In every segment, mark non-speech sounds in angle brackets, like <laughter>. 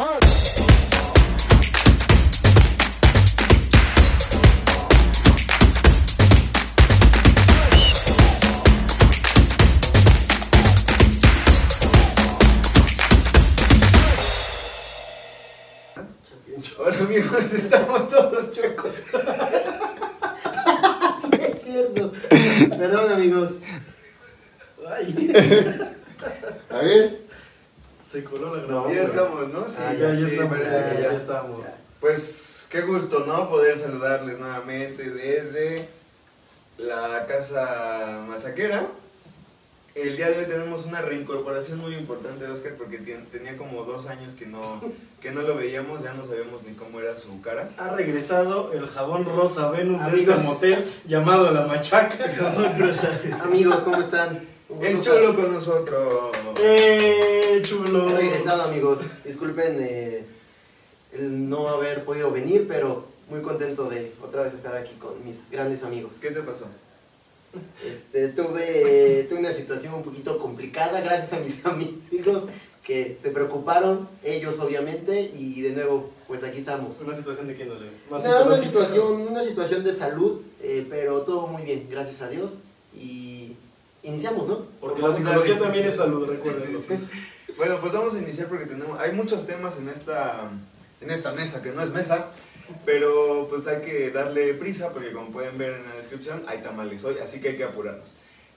Hola amigos, estamos todos chuecos. <laughs> Sí, es cierto. Perdón, amigos. Ay, <laughs> A ver, se coló la No, grabadora. ya estamos, ¿no? Sí, Ah, Ya, ya sí, estamos, ya, que ya estamos. Pues qué gusto, ¿no? Poder saludarles nuevamente desde la casa machaquera. El día de hoy tenemos una reincorporación muy importante de Oscar porque tenía como dos años que no, que no lo veíamos, ya no sabíamos ni cómo era su cara. Ha regresado el jabón rosa Venus de este motel llamado La Machaca. Amigos, ¿cómo están? Un El chulo con nosotros. ¡Eh, chulo! He regresado, amigos. Disculpen eh, el no haber podido venir, pero muy contento de otra vez estar aquí con mis grandes amigos. ¿Qué te pasó? Este, tuve, tuve una situación un poquito complicada gracias a mis <laughs> amigos que se preocuparon, ellos obviamente, y de nuevo, pues aquí estamos. ¿Una situación de qué no le? No, una situación, una situación de salud, eh, pero todo muy bien, gracias a Dios. Y iniciamos, ¿no? Porque la psicología también es <laughs> salud, recuerden. Sí. Bueno, pues vamos a iniciar porque tenemos, hay muchos temas en esta, en esta mesa, que no es mesa, pero pues hay que darle prisa porque como pueden ver en la descripción hay tamales hoy, así que hay que apurarnos.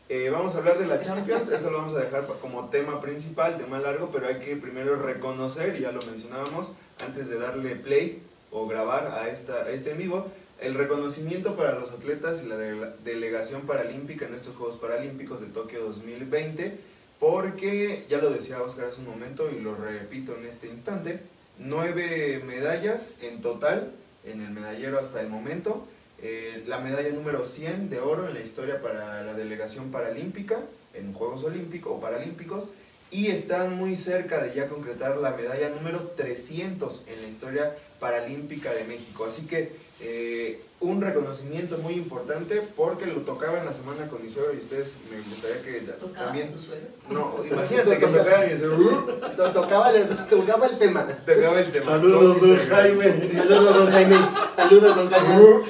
Eh, vamos a hablar de la Champions, eso lo vamos a dejar como tema principal, tema largo, pero hay que primero reconocer, y ya lo mencionábamos, antes de darle play o grabar a, esta, a este en vivo, el reconocimiento para los atletas y la de- delegación paralímpica en estos Juegos Paralímpicos de Tokio 2020, porque, ya lo decía Oscar hace un momento y lo repito en este instante, nueve medallas en total en el medallero hasta el momento, eh, la medalla número 100 de oro en la historia para la delegación paralímpica, en Juegos Olímpicos o Paralímpicos, y están muy cerca de ya concretar la medalla número 300 en la historia paralímpica de México. Así que eh, un reconocimiento muy importante porque lo tocaba en la semana con mi suegro y ustedes me gustaría que ¿Tocabas también... tu suegro? No, imagínate que tocara mi suegro. To- Tocaba, el- tocaba el tema. Tocaba el tema. Saludos, mi don. Jaime. Saludos, don Jaime. Saludos, don Jaime.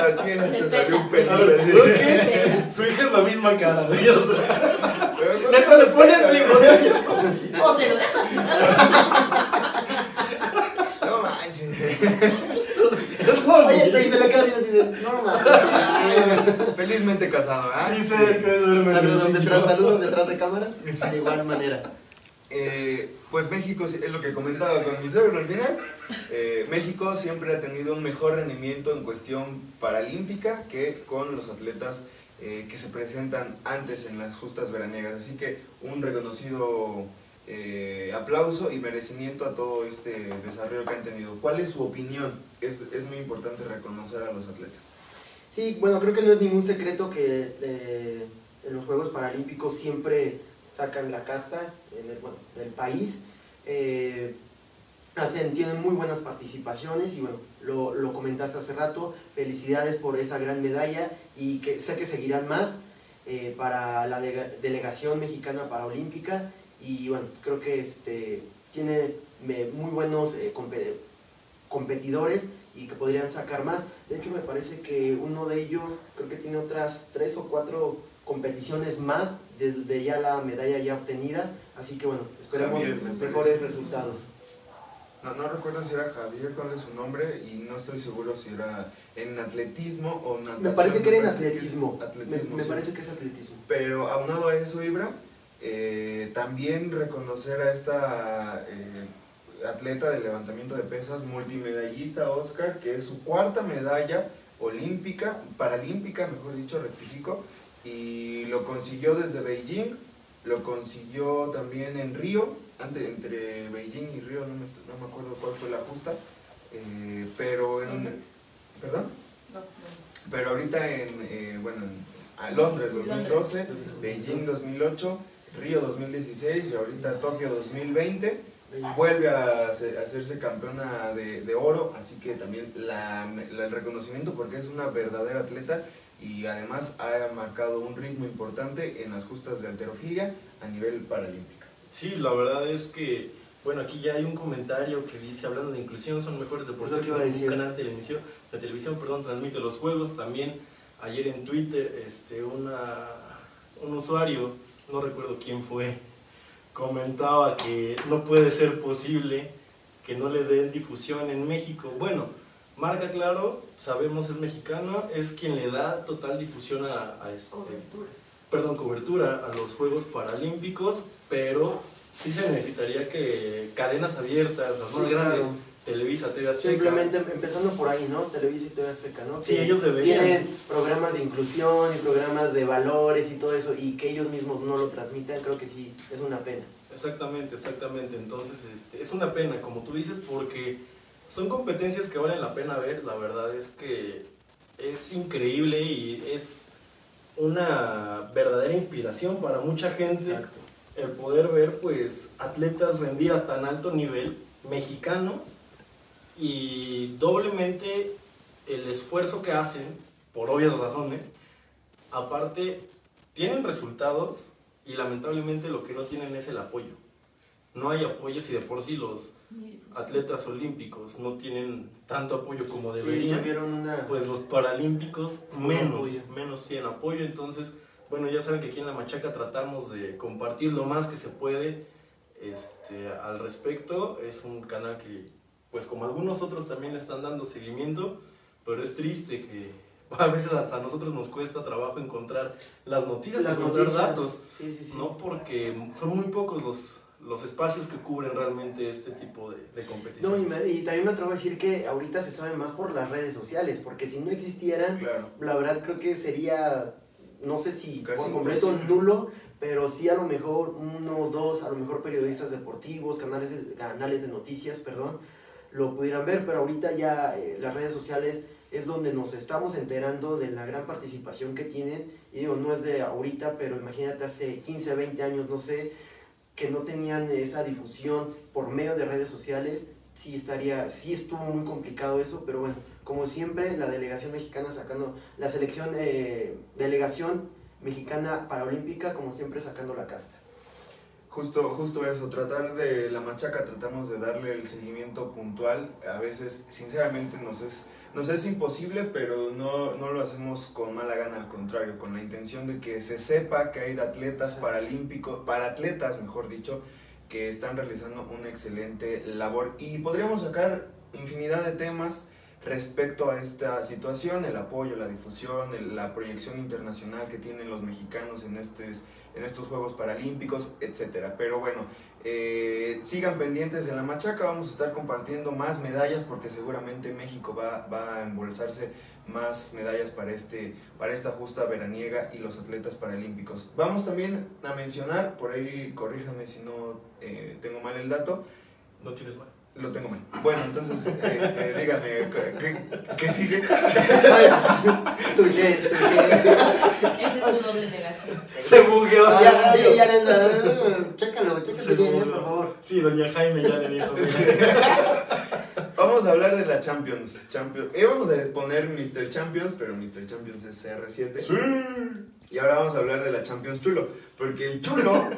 Aquí Respeta. salió un. ¿Qué? Su hija es la misma cara, Pero- Neta, le pones bigote. O se lo dejas. <laughs> No manches. Es lo Oye, y se le queda así de, no mames. <laughs> Felizmente casado, ¿ah? Dice que duerme Saludos detrás, saludos detrás de cámaras. <laughs> De igual manera. Eh, pues México, es lo que comentaba con mi suegro al final, eh, México siempre ha tenido un mejor rendimiento en cuestión paralímpica que con los atletas eh, que se presentan antes en las justas veraniegas. Así que un reconocido eh, aplauso y merecimiento a todo este desarrollo que han tenido. ¿Cuál es su opinión? Es, es muy importante reconocer a los atletas. Sí, bueno, creo que no es ningún secreto que eh, en los Juegos Paralímpicos siempre sacan la casta en el, bueno, del país. Eh, hacen, tienen muy buenas participaciones y bueno, lo, lo comentaste hace rato, felicidades por esa gran medalla y que sé que seguirán más eh, para la delega- delegación mexicana paraolímpica y bueno, creo que este, tiene muy buenos eh, compe- competidores y que podrían sacar más. De hecho, me parece que uno de ellos creo que tiene otras tres o cuatro competiciones más de, de ya la medalla ya obtenida. Así que bueno, esperemos me mejores resultados. No, no recuerdo si era Javier, cuál es su nombre, y no estoy seguro si era en atletismo o natación. Me parece que era en atletismo. Me, me parece que es atletismo. Pero aunado a eso, Ibra, eh, también reconocer a esta eh, atleta de levantamiento de pesas, multimedallista Oscar, que es su cuarta medalla olímpica, paralímpica, mejor dicho, rectifico, y lo consiguió desde Beijing, lo consiguió también en Río, ante, entre Beijing y Río, no me, no me acuerdo cuál fue la justa, eh, pero en... ¿Perdón? No, no. Pero ahorita en, eh, bueno, en a Londres Sí, 2012, Londres. Beijing 2008, Río 2016 y ahorita Tokio 2020, vuelve a, hacer- a hacerse campeona de, de oro, así que también la, la- el reconocimiento porque es una verdadera atleta y además ha marcado un ritmo importante en las justas de alterofilia a nivel paralímpico. Sí, la verdad es que Bueno, aquí ya hay un comentario que dice, hablando de inclusión, son mejores deportistas Es lo que un canal de televisión, de televisión perdón, transmite los juegos. También ayer en Twitter este, una, un usuario, no recuerdo quién fue, comentaba que no puede ser posible que no le den difusión en México. Bueno, marca claro, sabemos es mexicano, es quien le da total difusión a, a este, Cobertura. perdón, cobertura a los Juegos Paralímpicos, pero sí se necesitaría que cadenas abiertas, las más Sí, grandes, claro. Televisa, TV Azteca, Simplemente empezando por ahí, ¿no? Televisa y TV Azteca, ¿no? Sí, Que ellos deberían. Tienen programas de inclusión y programas de valores y todo eso, y que ellos mismos no lo transmitan, creo que sí, es una pena. Exactamente, exactamente. Entonces, este, es una pena, como tú dices, porque son competencias que valen la pena ver. La verdad es que es increíble y es una verdadera inspiración para mucha gente el poder ver, pues, atletas rendir a tan alto nivel, mexicanos, y doblemente el esfuerzo que hacen, por obvias razones, aparte, tienen resultados y lamentablemente lo que no tienen es el apoyo. No hay apoyo si de por sí los atletas olímpicos no tienen tanto apoyo como Sí, deberían, tuvieron una... pues los paralímpicos menos, menos tienen apoyo. Entonces, bueno, ya saben que aquí en La Machaca tratamos de compartir lo más que se puede este, al respecto. Es un canal que, pues como algunos otros también le están dando seguimiento, pero es triste que <laughs> a veces a nosotros nos cuesta trabajo encontrar las noticias, las encontrar noticias. datos. Sí, sí, sí. ¿no? Porque son muy pocos los, los espacios que cubren realmente este tipo de, de No, y, competiciones. me- y también me atrevo a decir que ahorita se sabe más por las redes sociales, porque si no existieran, Claro. la verdad creo que sería, no sé si Casi por completo nulo, pero sí a lo mejor uno o dos, a lo mejor periodistas deportivos, canales de, canales de noticias, perdón, lo pudieran ver, pero ahorita ya eh, las redes sociales es donde nos estamos enterando de la gran participación que tienen, y digo, no es de ahorita, pero imagínate hace 15, 20 años, no sé, que no tenían esa difusión por medio de redes sociales, sí estaría, sí estuvo muy complicado eso, pero bueno, como siempre, la delegación mexicana sacando, la selección, eh, delegación mexicana paraolímpica, como siempre sacando la casta. Justo, justo eso, tratar de la machaca, tratamos de darle el seguimiento puntual. A veces, sinceramente, nos es, nos es imposible, pero no, no lo hacemos con mala gana, al contrario, con la intención de que se sepa que hay atletas Sí. paralímpicos, para atletas, mejor dicho, que están realizando una excelente labor. Y podríamos sacar infinidad de temas respecto a esta situación, el apoyo, la difusión, el- la proyección internacional que tienen los mexicanos en estos, en estos Juegos Paralímpicos, etcétera. Pero bueno, eh, sigan pendientes en la machaca, vamos a estar compartiendo más medallas porque seguramente México va, va a embolsarse más medallas para, este, para esta justa veraniega y los atletas paralímpicos. Vamos también a mencionar, por ahí corríjame si no eh, tengo mal el dato, No tienes mal. lo tengo mal. Bueno, entonces <laughs> este, díganme, ¿qué, qué- sigue? <laughs> Touché, touché. <laughs> Doble negación. Se bugueó. Ah, se ya, bugueó. ya, ya, chécalo, chécalo bien, bugueó. por favor. Sí, doña Jaime ya le dijo. <laughs> Vamos a hablar de la Champions. Champions. Íbamos a poner Mr. Champions, pero Mr. Champions es CR7. Y ahora vamos a hablar de la Champions Chulo. Porque el Chulo,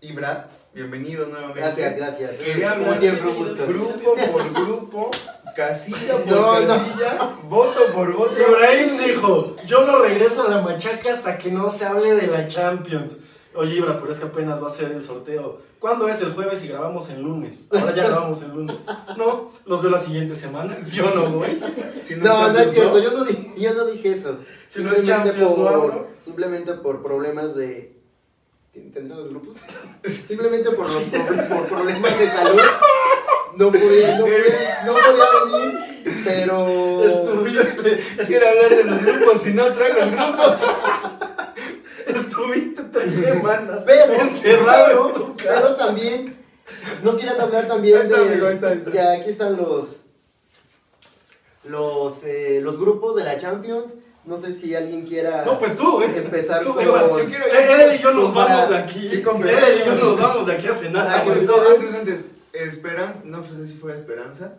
y Brad, bienvenido nuevamente. Gracias, gracias. Quería hablar siempre, un gusto. grupo por grupo, casilla por No, no. casilla, voto por voto. Ibrahim dijo, yo no regreso a la machaca hasta que no se hable de la Champions. Oye, Ibra, pero es que apenas va a ser el sorteo. ¿Cuándo es el jueves y grabamos el lunes? Ahora ya grabamos el lunes. No, los de la siguiente semana. Yo no voy. Si No, no es cierto, yo no, di- yo no dije eso. Si no es Simplemente Champions, no por, hablo. Simplemente por problemas de... ¿Tendrán los grupos? <laughs> Simplemente por, los por problemas de salud. No pude, no, pude- no podía venir, pero... Estuviste, Quiero hablar de los grupos, si no traigo grupos. estuviste tres semanas Pero, encerrado en tu pero casa. también, no quieras hablar también Ahí está, de... amigo, ahí está, está. Ya, aquí están los... Los, eh, los grupos de la Champions. No sé si alguien quiera No, pues tú, ¿eh? empezar Tú, con... yo quiero- Él y yo nos vamos de aquí. sí, Él y yo nos vamos de aquí a cenar. Para que Pues no, antes, antes. Esperanza, no sé si fue Esperanza.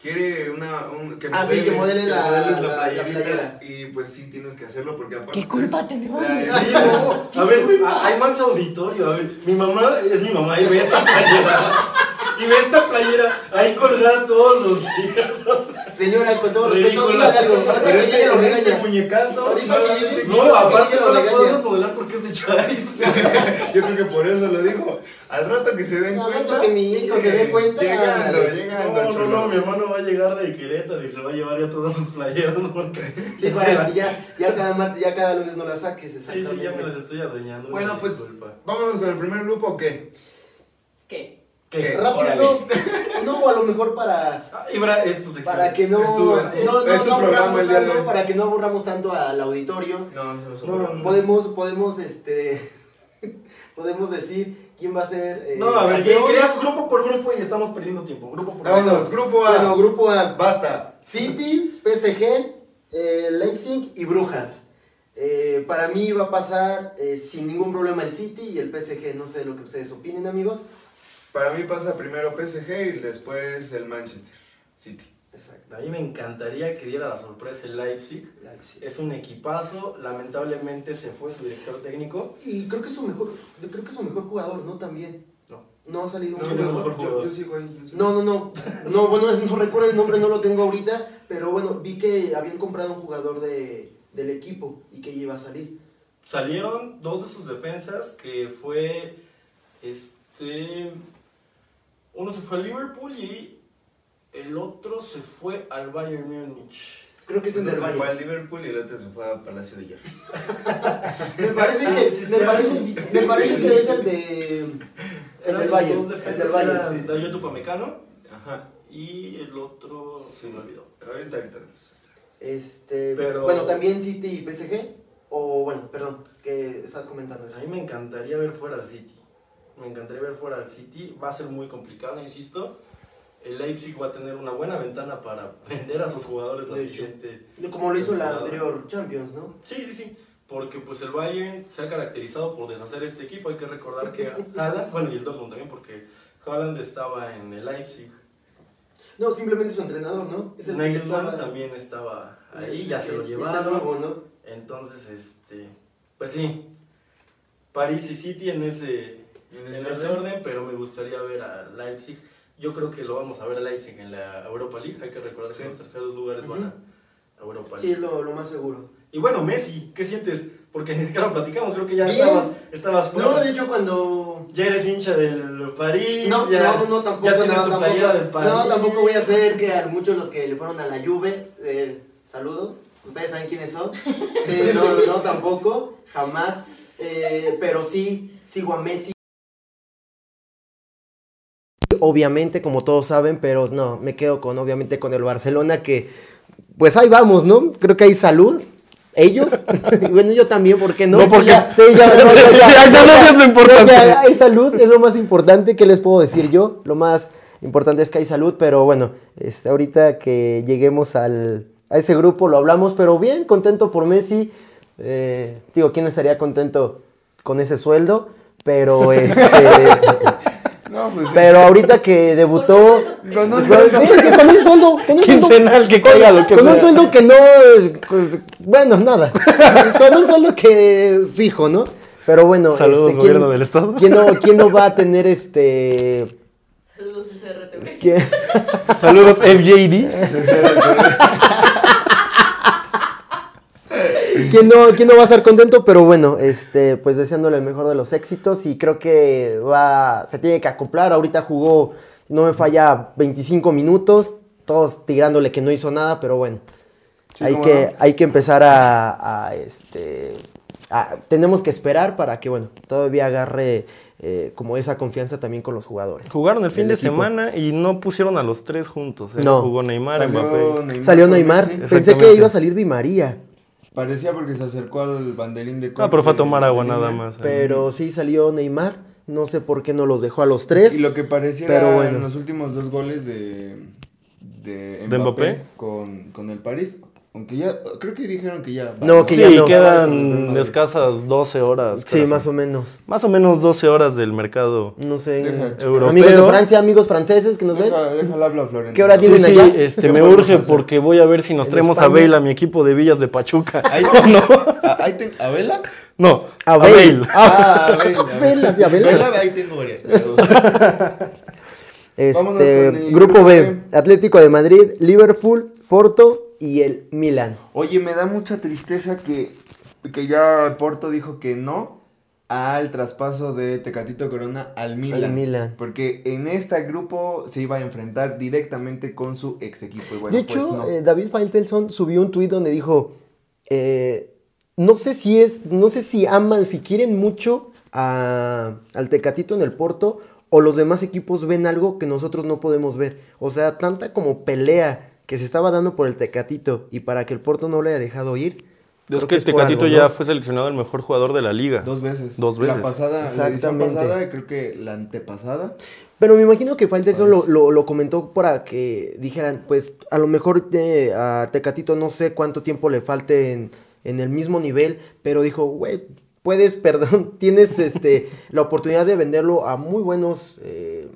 Quiere una. Un, que Ah, sí, que modele la- la- la playerita, playera. Y pues sí, tienes que hacerlo porque aparte. ¿Qué culpa tenemos? Ay, Sí, no. A ver, hay más auditorio. A ver, mi mamá es mi mamá y ve esta playera. Y ve esta playera ahí colgada todos los días. o sea. Señora, con todo respeto, dígale algo. Ahorita Pero que este, llegue lo este regaña. muñecazo. Ahorita no, que llegue- sí, No, aparte que no la podemos modelar porque es de Chives. <laughs> Yo creo que por eso lo dijo. Al rato que se den Al cuenta. rato que mi hijo se dé cuenta. Llegando, llegando. No, no, chulo. no, mi hermano va a llegar de Querétaro y se va a llevar ya todas sus playeras porque... Sí, para que ya, ya, cada martes, ya cada lunes no la saques, Sí, exactamente. sí, ya me las estoy adueñando. Bueno, pues disculpa. vámonos con el primer grupo o qué? ¿Qué? ¿Qué? Rápido, no, <laughs> no, a lo mejor para, Ah, Ibra, es tu sección. para que no, Es tu- es tu- no, no, es tu no programa aburramos el día de tanto, para que no aburramos tanto al auditorio. No, no, No, no. podemos, podemos, este, <laughs> podemos decir quién va a ser. eh, No, a ver, campeón. creas grupo por grupo y estamos perdiendo tiempo. Grupo por grupo. Vámonos, grupo A. Bueno, grupo A. Basta. <laughs> City, PSG, eh, Leipzig y Brujas. Eh, para mí va a pasar eh, sin ningún problema el City y el PSG. No sé lo que ustedes opinen, amigos. Para mí pasa primero PSG y después el Manchester City. Exacto. A mí me encantaría que diera la sorpresa el Leipzig. Leipzig. Es un equipazo, lamentablemente se fue su director técnico. Y creo que es su mejor, yo creo que es su mejor jugador, ¿no? También. No. No ha salido un ¿Quién es el jugador. mejor jugador? Yo, yo sigo ahí. yo sigo No, no, no. No, bueno, es- no <laughs> recuerdo el nombre, no lo tengo ahorita. Pero bueno, vi que habían comprado un jugador de, del equipo y que iba a salir. Salieron dos de sus defensas, que fue este... Uno se fue al Liverpool y el otro se fue al Bayern Múnich. Creo que es el del Uno fue Valle. al Liverpool y el otro se fue a Palacio de Hierro. <laughs> Me parece Sí, que, sí, sí, me, parece, me parece que es el de. El del Valle. dos El del defensas, eran sí. Dayot Upamecano Ajá. y el otro se me olvidó. Pero ahorita, ahorita. Este, Pero- Bueno, también City y PSG. O bueno, perdón, que estás comentando eso. A mí me encantaría ver fuera al City. Me encantaría ver fuera al City. Va a ser muy complicado, insisto. El Leipzig va a tener una buena ventana para <laughs> vender a sus jugadores la siguiente. Como lo hizo la anterior Champions, ¿no? Sí, sí, sí. Porque pues el Bayern se ha caracterizado por deshacer este equipo. Hay que recordar que <laughs> Haaland, bueno, y el Dortmund también, porque Haaland estaba en el Leipzig. No, simplemente su entrenador, ¿no? Es el Nagelsmann también estaba ahí, ya se lo llevaron. nuevo, ¿no? Entonces, este, pues sí, París y City en ese, en ese orden, pero me gustaría ver a Leipzig. Yo creo que lo vamos a ver a Leipzig en la Europa League. Hay que recordar que Sí. los terceros lugares van a Europa Sí, League. es lo, lo más seguro. Y bueno, Messi, ¿qué sientes? Porque ni siquiera lo platicamos, creo que ya Bien. estabas, estabas fuera. No, de hecho, cuando. Ya eres hincha del París. No, ya, no, no, no, tampoco. ya tienes no, tu tampoco, playera del París. no, tampoco voy a hacer que a muchos los que le fueron a la Juve, eh, saludos, ustedes saben quiénes son. <laughs> Sí, no, no, tampoco, jamás. Eh, pero sí, sigo a Messi. Obviamente, como todos saben, pero no, me quedo con, obviamente, con el Barcelona, que, pues ahí vamos, ¿no? Creo que hay salud. Ellos, <laughs> bueno, yo también, ¿por qué no? No, porque- Ya, sí, ya, <laughs> no, Sí, ya, sí, hay salud, es lo importante. ya, hay salud, es lo más importante. ¿Qué les puedo decir yo? Lo más importante es que hay salud, pero bueno, este, ahorita que lleguemos al, a ese grupo lo hablamos, pero bien, contento por Messi. Eh, digo, ¿quién no estaría contento con ese sueldo? Pero este. <laughs> No, pues sí. Pero ahorita que debutó. Con un- sueldo. Con un sueldo- Quincenal, que caiga lo que con un sueldo que no. Bueno, nada. Con un sueldo que fijo, ¿no? Pero bueno. Saludos, este, ¿quién- gobierno del estado. ¿quién no, ¿Quién no va a tener este. Saludos quién- Saludos, FJD. ¿Quién no, quién no va a estar contento? Pero bueno, este, pues deseándole el mejor de los éxitos y creo que va, se tiene que acoplar. Ahorita jugó, no me falla, 25 minutos, todos tirándole que no hizo nada, pero bueno, Sí, hay, que, hay que empezar a, a, este, a- tenemos que esperar para que, bueno, todavía agarre eh, como esa confianza también con los jugadores. Jugaron el fin El de equipo. semana y no pusieron a los tres juntos. ¿eh? No. Jugó Neymar, Salió Mbappé. Neymar Salió pensé que iba a salir Di María. Parecía porque se acercó al banderín de Ah, pero fue a tomar agua nada más. ahí. Pero sí salió Neymar, no sé por qué no los dejó a los tres. Y lo que pareciera Pero bueno. en los últimos dos goles de, de Mbappé, ¿De Mbappé? Con, con el París, aunque ya, creo que dijeron que ya... No, que sí, ya no. quedan escasas 12 horas. Sí, más o menos. Más o menos 12 horas del mercado. No sé. Deja, Europeo. Amigos de Francia, amigos franceses que nos ven. Deja, déjala hablar, Florentino. ¿Qué hora Sí, tienen sí, allá? este, ¿Qué me urge porque voy a ver si nos traemos España. a Bale a mi equipo de Villas de Pachuca. Ahí, Ah, ahí ten- ¿A Vela? No, A a Bale. Bale. Ah, a Vela. Vela, sí, a Vela. Vela, ahí tengo varias. pero- Vámonos Este, grupo B. Atlético de Madrid, Liverpool, Porto y el Milan. Oye, me da mucha tristeza que, que ya Porto dijo que no al traspaso de Tecatito Corona al Milan. Al Milan. Porque en este grupo se iba a enfrentar directamente con su ex equipo. Y bueno, de hecho, pues no. eh, David Faitelson subió un tuit donde dijo, eh, no sé si es, no sé si aman, si quieren mucho a- al Tecatito en el Porto o los demás equipos ven algo que nosotros no podemos ver. O sea, tanta como pelea que se estaba dando por el Tecatito y para que el Porto no le haya dejado ir. Es creo que es Tecatito algo, ya ¿no? fue seleccionado el mejor jugador de la liga. Dos veces. Dos veces. La pasada, la Exactamente. pasada, creo que la antepasada. Pero me imagino que Faitelson lo, lo, lo comentó para que dijeran, pues a lo mejor eh, a Tecatito no sé cuánto tiempo le falte en, en el mismo nivel, pero dijo, güey, puedes, <laughs> perdón, tienes este la oportunidad de venderlo a muy buenos, eh,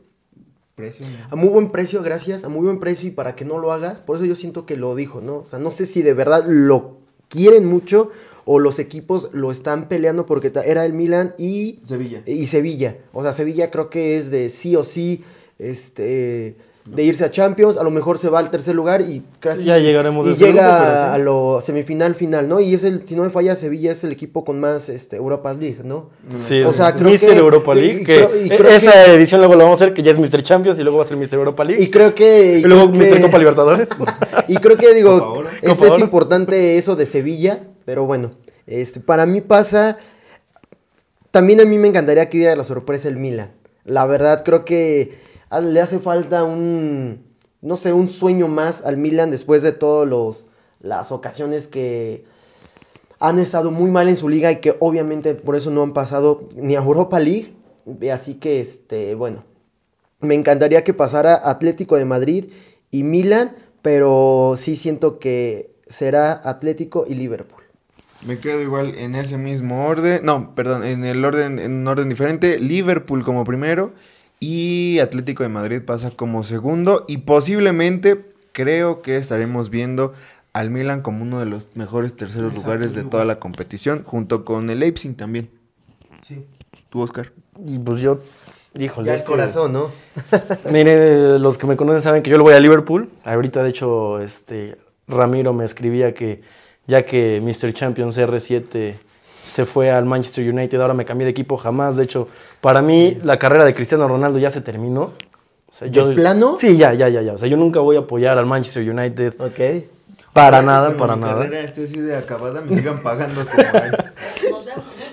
Precio. ¿no? a muy buen precio, gracias, a muy buen precio y para que no lo hagas, por eso yo siento que lo dijo, ¿no? O sea, no sé si de verdad lo quieren mucho o los equipos lo están peleando porque era el Milan y Sevilla. y Sevilla. O sea, Sevilla creo que es de sí o sí este de irse a Champions, a lo mejor se va al tercer lugar y casi Ya llegaremos a y llega grupo, pero sí. a lo semifinal final, ¿no? Y es el si no me falla Sevilla es el equipo con más este Europa League, ¿no? Sí, O es sea, creo Mr. que- Europa League. y que creo- y e- creo esa que- edición luego la vamos a hacer, que ya es Mr. Champions y luego va a ser Mr. Europa League. Y creo que Y luego que- Copa Libertadores. <laughs> Y creo que digo, es, es importante eso de Sevilla, pero bueno, este, para mí pasa, también a mí me encantaría que diera la sorpresa el Milan. La verdad creo que le hace falta un, no sé, un sueño más al Milan después de todos los las ocasiones que han estado muy mal en su liga y que obviamente por eso no han pasado ni a Europa League. Así que, este, bueno, me encantaría que pasara Atlético de Madrid y Milan, pero sí siento que será Atlético y Liverpool. Me quedo igual en ese mismo orden. No, perdón, en el orden, en un orden diferente. Liverpool como primero. Y Atlético de Madrid pasa como segundo. Y posiblemente creo que estaremos viendo al Milan como uno de los mejores terceros lugares de toda la competición. Junto con el Leipzig también. Sí. ¿Tú, Oscar? y pues yo, híjole. Ya es el que- corazón, ¿no? <laughs> Mire, los que me conocen saben que yo le voy a Liverpool. Ahorita, de hecho, este Ramiro me escribía que ya que Mr. Champions R7 se fue al Manchester United, ahora me cambié de equipo jamás. De hecho, para mí la carrera de Cristiano Ronaldo ya se terminó. O sea, ¿De plano? Sí, ya, ya, ya, ya. O sea, yo nunca voy a apoyar al Manchester United. Ok. Para Ojalá nada, para mi nada. carrera esté así de acabada, me sigan pagando <laughs>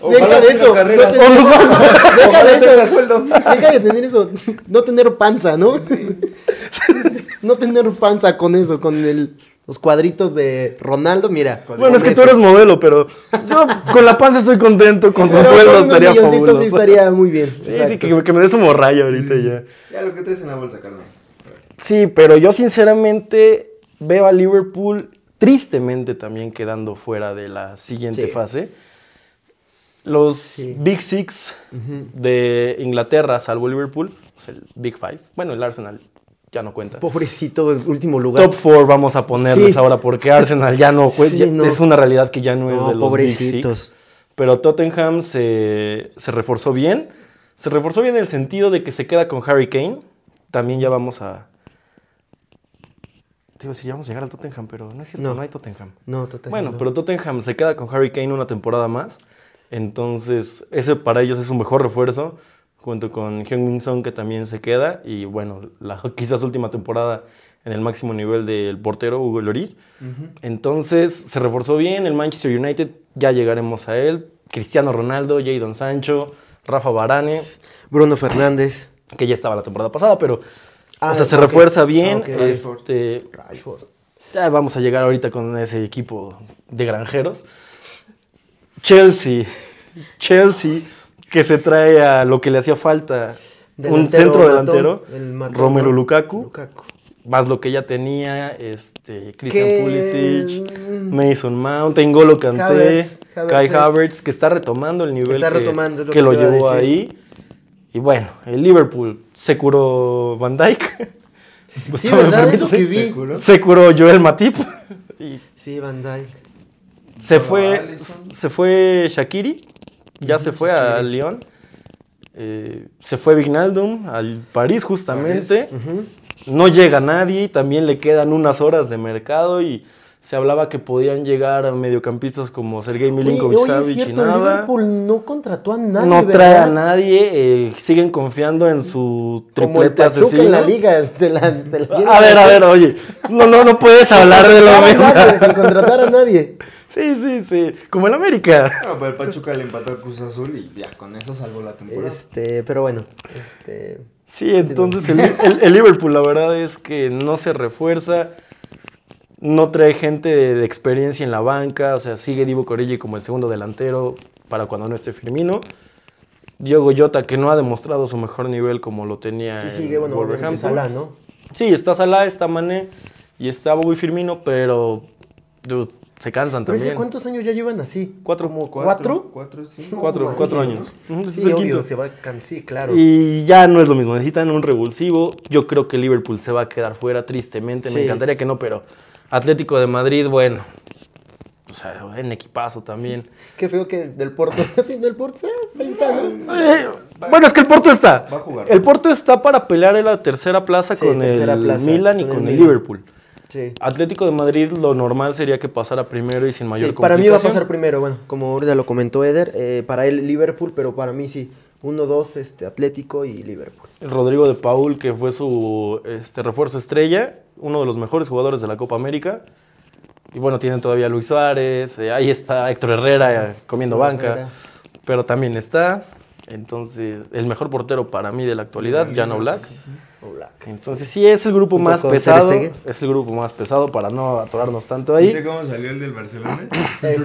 Deja de eso, no tener- <laughs> deja de eso, deja de tener eso, no tener panza, ¿no? <laughs> no tener panza con eso, con el, los cuadritos de Ronaldo, mira. Bueno, es que tú eres modelo, pero yo con la panza estoy contento, con sus Pero sueldos con unos estaría fabuloso. sí estaría muy bien. Sí, sí, exacto. que, que me des un morralla ahorita ya. Ya lo que traes en la bolsa, carnal. Sí, pero yo sinceramente veo a Liverpool tristemente también quedando fuera de la siguiente Sí. fase. Los Sí. Big Six de Inglaterra, salvo Liverpool, o sea, el Big Five. Bueno, el Arsenal ya no cuenta. Pobrecito, el último lugar. Top 4 vamos a ponerles Sí. ahora porque Arsenal ya no, <laughs> Sí, ya- no. es una realidad que ya no, es de los Big Six. pobrecitos. Pero Tottenham se, se reforzó bien. Se reforzó bien en el sentido de que se queda con Harry Kane. También ya vamos a. Te iba a decir, ya vamos a llegar al Tottenham, pero no es cierto, no, No. hay Tottenham. No, totalmente. Bueno, no. pero Tottenham se queda con Harry Kane una temporada más. Entonces, ese para ellos es un mejor refuerzo. Junto con Heung-Min Son, que también se queda. Y bueno, la <laughs> quizás última temporada en el máximo nivel del portero Hugo Lloris. Entonces, se reforzó bien. El Manchester United, ya llegaremos a él. Cristiano Ronaldo, Jadon Sancho, Rafa Varane, Bruno Fernández. que ya estaba la temporada pasada, pero. Ah, o sea, se refuerza bien. Ah, este, Rashford. ya vamos a llegar ahorita con ese equipo de granjeros. Chelsea. Chelsea, que se trae a lo que le hacía falta. un centro delantero. el matón, Romero ¿no? Lukaku. Lukaku. Más lo que ya tenía. Este, Christian Pulisic. Mason Mount. N'Golo Kanté. Kai Havertz, que está retomando el nivel está que, retomando, lo que que lo llevó ahí. Y bueno, el Liverpool se curó Van Dijk. Sí, que vi. ¿Se curó? Se curó Joel Matip. <laughs> Y Sí, Van Dijk. se fue, se fue Shakiri. Ya se fue a Lyon. Eh, se fue Vignaldum al París justamente. No llega nadie, también le quedan unas horas de mercado y se hablaba que podían llegar a mediocampistas como Sergei Milinkovic Savic y nada. Liverpool no contrató a nadie, No trae a nadie, eh, siguen confiando en su triplete asesino. en la liga. Se la, se la A ver, a ver, oye, no, no, no puedes <laughs> hablar de lo mismo. Sin contratar a nadie. Sí, sí, sí, como el América. No, pero el Pachuca le empató a Cruz Azul y ya, con eso salvó la temporada. Este, pero bueno, este, Sí, entonces el, <laughs> el- el Liverpool la verdad es que no se refuerza, no trae gente de, de experiencia en la banca, o sea, sigue Divo Corelli como el segundo delantero para cuando no esté Firmino. Diogo Jota que no ha demostrado su mejor nivel como lo tenía sí en sigue, bueno, Wolverhampton. Salah, ¿no? Sí, está Salah, está Mané y está Bobby Firmino, pero dude, se cansan Pero es que también. ¿cuántos años ya llevan así? Cuatro. ¿Como cuatro? Cuatro, sí. No, Cuatro, manches. cuatro años. Sí, es el obvio, quinto. se va a can- sí, claro. Y ya no es lo mismo, necesitan un revulsivo. Yo creo que Liverpool se va a quedar fuera tristemente. Me encantaría que no, pero Atlético de Madrid, bueno, o sea, en equipazo también. Qué feo que del Porto, <laughs> sí, del Porto, eh, pues ahí está, ¿no? Eh, bueno, es que el Porto está. Va a jugar. El Porto está para pelear en la tercera plaza Sí, con tercera el plaza, Milan y con el con el Milan. Liverpool. Sí. Atlético de Madrid, lo normal sería que pasara primero y sin mayor Sí, para mí va a pasar primero, bueno, como ahorita lo comentó Eder, eh, para él Liverpool, pero para mí sí, 1-2 este, Atlético y Liverpool. Rodrigo de Paul, que fue su este, refuerzo estrella, uno de los mejores jugadores de la Copa América. Y bueno, tienen todavía a Luis Suárez, eh, ahí está Héctor Herrera eh, comiendo Héctor banca, Herrera. pero también está. Entonces, el mejor portero para mí de la actualidad, Jan Black. Entonces, sí es el grupo Junto más pesado. Es el grupo más pesado para no atorarnos tanto ¿Viste ahí. cómo salió el del Barcelona? <laughs> Eh,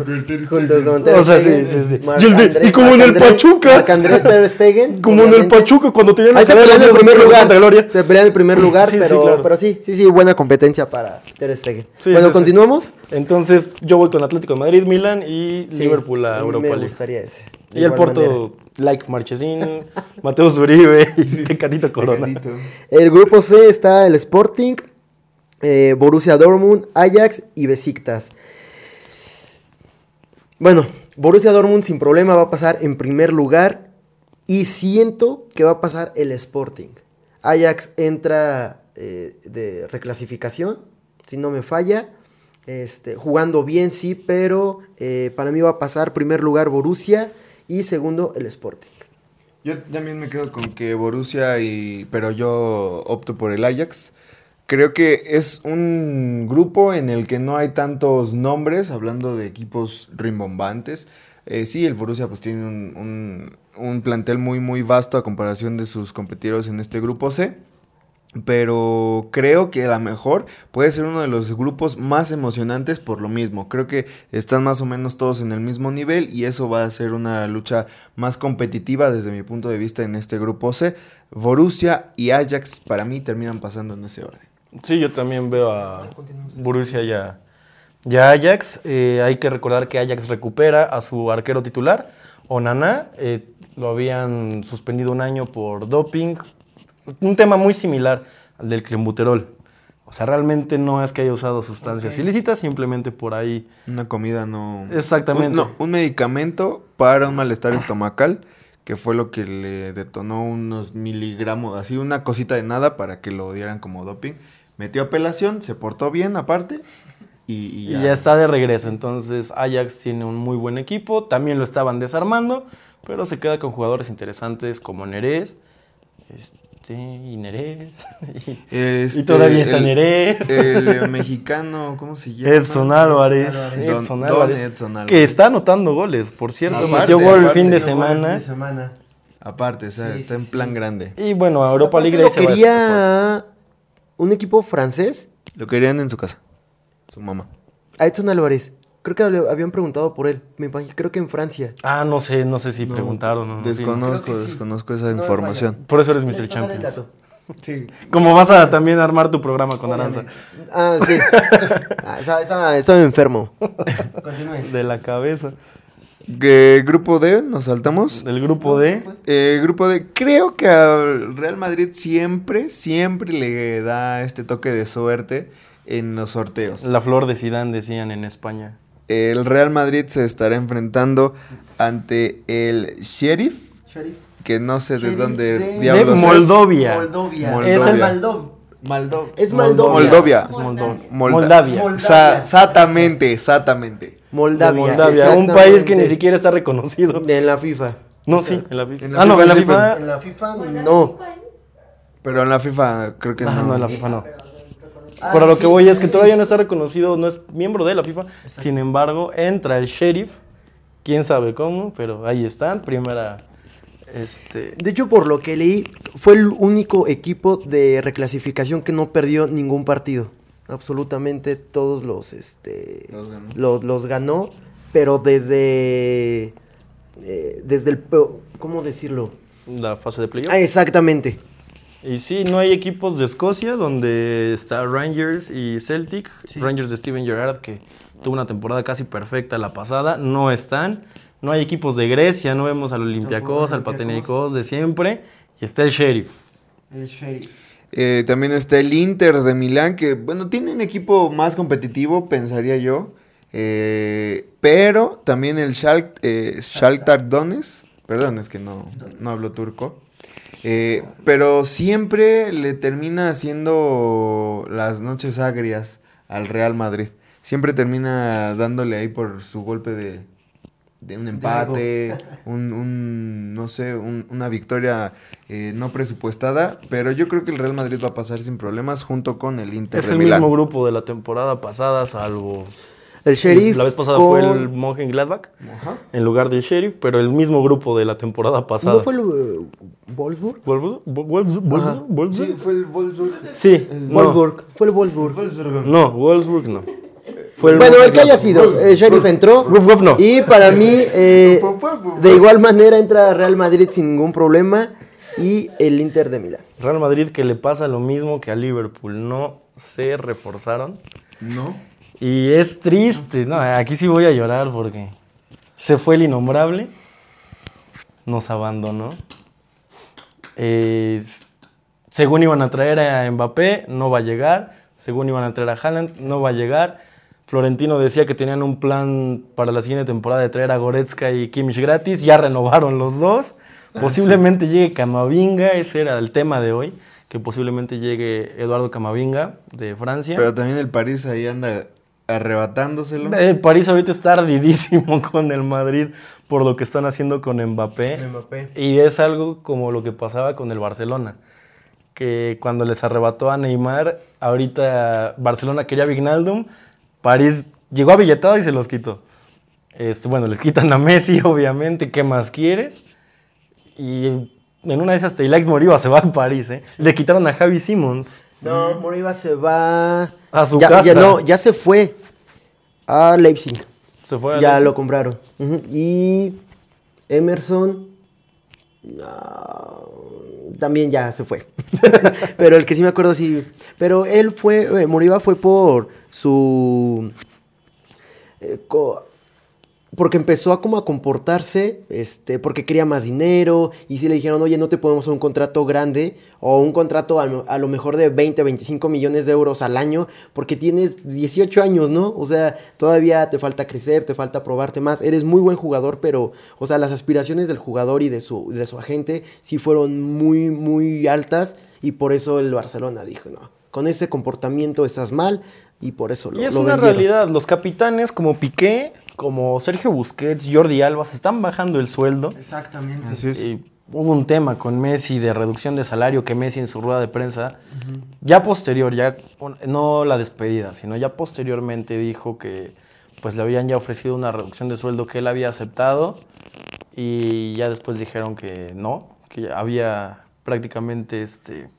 Junto con Ter Stegen. O sea, sí, sí, sí. Marc Y el de- André- y como en el Marc André- Pachuca. Marc-André Ter Stegen. Como en el. Pachuca cuando tenían Ahí se pelean el de primer Santa lugar. Gloria. Se pelean el primer <clears throat> lugar, Sí, sí, pero, claro. pero sí, sí, sí, buena competencia para Ter Stegen. Sí, bueno, sí, sí. continuamos. Entonces, yo voy con Atlético de Madrid, Milan y Sí, Liverpool a mí Europa Me League. gustaría ese. De Y el manera. Porto, like Marchesín, <laughs> Mateo Zuribe y Tecatito Corona. El grupo C está el Sporting, eh, Borussia Dortmund, Ajax y Besiktas. Bueno, Borussia Dortmund sin problema va a pasar en primer lugar y siento que va a pasar el Sporting. Ajax entra eh, de reclasificación, si no me falla. Este, jugando bien, sí, pero eh, para mí va a pasar primer lugar Borussia y segundo el Sporting. Yo también me quedo con que Borussia y... Pero yo opto por el Ajax. Creo que es un grupo en el que no hay tantos nombres, hablando de equipos rimbombantes. Eh, sí, el Borussia pues tiene un, un- un plantel muy muy vasto a comparación de sus competidores en este grupo C. Pero creo que a lo mejor puede ser uno de los grupos más emocionantes por lo mismo. Creo que están más o menos todos en el mismo nivel y eso va a ser una lucha más competitiva desde mi punto de vista en este grupo C. Borussia y Ajax para mí terminan pasando en ese orden. Sí, yo también veo a Borussia y a, Ajax. Eh, hay que recordar que Ajax recupera a su arquero titular, Onana. Eh, lo habían suspendido un año por doping. Un tema muy similar al del clenbuterol. O sea, realmente no es que haya usado sustancias ilícitas, simplemente por ahí. Una comida no... Exactamente. Un, no, un medicamento para un malestar estomacal que fue lo que le detonó unos miligramos, así una cosita de nada para que lo dieran como doping. Metió apelación, se portó bien aparte y, y Y ya está de regreso. Entonces, Ajax tiene un muy buen equipo. También lo estaban desarmando, pero se queda con jugadores interesantes como Nerez. Este, y Nerez. <laughs> y, Este, y todavía está el- Nerez. El eh, <laughs> mexicano, ¿cómo se llama? Edson Álvarez. Don- Edson Don Álvarez. Edson Álvarez. Que está anotando goles, por cierto. Metió gol el fin de semana. semana. Aparte, o sea, Sí, está en plan grande. Y bueno, a Europa League lo quería un equipo francés, Lo querían en su casa. Su mamá. a Edson Álvarez. Creo que le habían preguntado por él. Me imagino, creo que en Francia. Ah, no sé, no sé si preguntaron o no. Desconozco, sí. desconozco esa No, información. Por eso eres Mr. el Champions. Sí. Como vas a también armar tu programa con Aranza. Ah, sí. <laughs> ah, estaba, estaba- estaba enfermo. Continúe. De la cabeza. ¿Qué grupo D nos saltamos? Del grupo D. Eh, grupo D, creo que al Real Madrid siempre, siempre le da este toque de suerte en los sorteos. La flor de Sidán decían en España. El Real Madrid se estará enfrentando ante el Sheriff que no sé de Sheriff dónde de- diablos De es. Moldovia. Moldovia. Moldovia. Es el Maldov. Maldo- Es Moldovia. Moldovia. Moldovia. Es Moldovia. Moldavia. Moldavia. Sa- Exactamente, exactamente. Moldavia. Un país que ni siquiera está reconocido. De la FIFA. No, sí, en la FIFA. En la ah, no, en la FIFA. En la FIFA no. Pero en la FIFA creo que Ah, no, no. en la FIFA no. Ah, Pero a lo que sí, voy es que sí. todavía no está reconocido, no es miembro de la FIFA. Sin embargo, entra el sheriff, quién sabe cómo, pero ahí están, primera. Este. De hecho, por lo que leí, fue el único equipo de reclasificación que no perdió ningún partido. Absolutamente todos los, este, Los ganó. los, los ganó, pero desde, eh, desde el, ¿cómo decirlo? La fase de playoff. Ah, exactamente. Y sí, no hay equipos de Escocia donde está Rangers y Celtic. Rangers de Steven Gerrard, que tuvo una temporada casi perfecta la pasada, no están. No hay equipos de Grecia, no vemos al Olympiacos, al. Panathinaikos de siempre. Y está el Sheriff. El sheriff. Eh, también está el Inter de Milán, que bueno, tiene un equipo más competitivo, pensaría yo. Eh, pero también el Schalke, eh, Shakhtar Donetsk, perdón, es que no, no hablo turco. Eh, pero siempre le termina haciendo las noches agrias al Real Madrid. Siempre termina dándole ahí por su golpe de, de un empate, un, un, no sé, un- una victoria eh, no presupuestada. Pero yo creo que el Real Madrid va a pasar sin problemas junto con el Inter Es de el Milán. mismo grupo de la temporada pasada, salvo. El sheriff. La vez pasada fue con- el Mönchengladbach Ajá. en lugar del Sheriff, pero el mismo grupo de la temporada pasada. ¿No fue el eh, Wolfsburg? ¿Wolfsburg? ¿Wolfsburg? ¿Wolfsburg? Sí, fue el Wolfsburg. Sí, no. Wolfsburg. Fue el Wolfsburg. No, Wolfsburg no. Fue el Bueno, el que haya sido, el sheriff entró. Wolf, Wolf no. Y para mí, <laughs> eh, de igual manera entra Real Madrid sin ningún problema. Y el Inter de Milán. Real Madrid que le pasa lo mismo que a Liverpool, no se reforzaron. No. Y es triste, no, aquí sí voy a llorar porque se fue el innombrable, nos abandonó. Eh, según iban a traer a Mbappé, no va a llegar. Según iban a traer a Haaland, no va a llegar. Florentino decía que tenían un plan para la siguiente temporada de traer a Goretzka y Kimmich gratis. Ya renovaron los dos. Posiblemente llegue Camavinga, ese era el tema de hoy. Que posiblemente llegue Eduardo Camavinga de Francia. Pero también el París ahí anda arrebatándoselo. El París ahorita está ardidísimo <laughs> con el Madrid por lo que están haciendo con Mbappé. Y es algo como lo que pasaba con el Barcelona. Que cuando les arrebató a Neymar, ahorita Barcelona quería a Vignaldum, París llegó a billetado y se los quitó. Este, bueno, les quitan a Messi, <laughs> obviamente, ¿qué más quieres? Y en una de esas, Teilax Moriba se va al París, ¿eh? Le quitaron a Javi Simons. No, Moriba se va. A su ya, casa. ya no, ya se fue a Leipzig. Se fue a Ya Leipzig. lo compraron. Y Emerson. también ya se fue. <laughs> pero el que sí me acuerdo sí. Pero él fue. eh, Moriba fue por su. eh, co- porque empezó a como a comportarse, este, porque quería más dinero, y si le dijeron, oye, no te podemos hacer un contrato grande, o un contrato a, lo- a lo mejor de 20, 25 millones de euros al año, porque tienes 18 años, ¿no? O sea, todavía te falta crecer, te falta probarte más, eres muy buen jugador, pero, o sea, las aspiraciones del jugador y de su, de su agente sí fueron muy, muy altas, y por eso el Barcelona dijo, no, con ese comportamiento estás mal, y por eso lo Y es lo una vendieron. realidad, los capitanes como Piqué, como Sergio Busquets, Jordi Alba, se están bajando el sueldo. Exactamente. Así es. Y hubo un tema con Messi de reducción de salario que Messi en su rueda de prensa, ya posterior, ya no la despedida, sino ya posteriormente dijo que pues le habían ya ofrecido una reducción de sueldo que él había aceptado y ya después dijeron que no, que había prácticamente este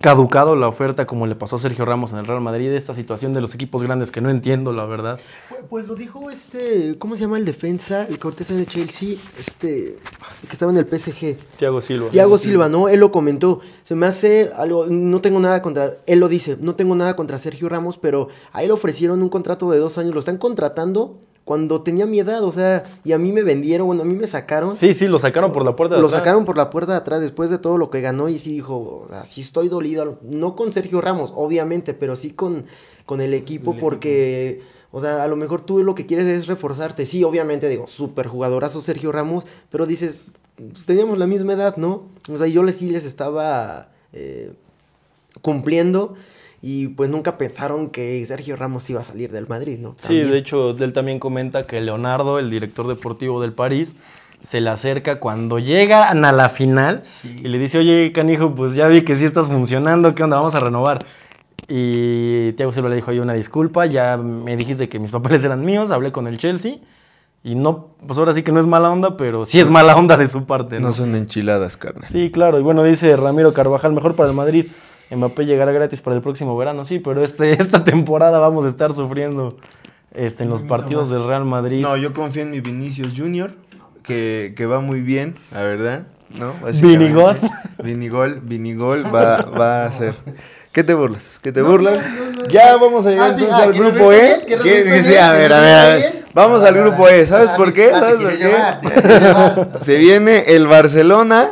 caducado la oferta como le pasó a Sergio Ramos en el Real Madrid, esta situación de los equipos grandes que no entiendo la verdad. Pues, pues lo dijo este, ¿cómo se llama el defensa? El en el Chelsea, este, el que estaba en el PSG. Thiago Silva. Thiago Silva, ¿no? Él lo comentó. Se me hace algo, no tengo nada contra, él lo dice, no tengo nada contra Sergio Ramos, pero a él le ofrecieron un contrato de dos años, lo están contratando cuando tenía mi edad, o sea, y a mí me vendieron, bueno, a mí me sacaron. Sí, sí, lo sacaron por la puerta de Lo atrás. sacaron por la puerta de atrás después de todo lo que ganó y sí dijo, o sea, sí estoy dolido, no con Sergio Ramos, obviamente, pero sí con, con el equipo porque, o sea, a lo mejor tú lo que quieres es reforzarte. Sí, obviamente digo, súper jugadorazo Sergio Ramos, pero dices, pues, teníamos la misma edad, ¿no? O sea, yo les, sí les estaba eh, cumpliendo y pues nunca pensaron que Sergio Ramos iba a salir del Madrid, ¿no? Sí, de hecho, él también comenta que Leonardo, el director deportivo del París, se le acerca cuando llegan a la final Sí. y le dice, oye, canijo, pues ya vi que sí estás funcionando, ¿qué onda? Vamos a renovar. Y Thiago Silva le dijo, oye, una disculpa, ya me dijiste que mis papeles eran míos, hablé con el Chelsea. Y no, pues ahora sí que no es mala onda, pero sí es mala onda de su parte, ¿no? No son enchiladas, carnal. Sí, claro. Y bueno, dice Ramiro Carvajal, mejor para el Madrid. Mbappé llegará gratis para el próximo verano. Sí, pero este, <laughs> esta temporada vamos a estar sufriendo este, en los partidos del Real Madrid. No, yo confío en mi Vinicius Junior, que, que va muy bien, la verdad. ¿no? Vinigol. <laughs> Vinigol, Vinigol va, va a ser. ¿Qué te burlas? ¿Qué te burlas? Ya vamos a llegar Ah, sí, entonces ah, al grupo E. ¿Qué- sí, bien, a ver, a ver, a ver. Vamos al grupo E. ¿Sabes Ah, por qué? ah, ¿Sabes por qué? <laughs> Se viene el Barcelona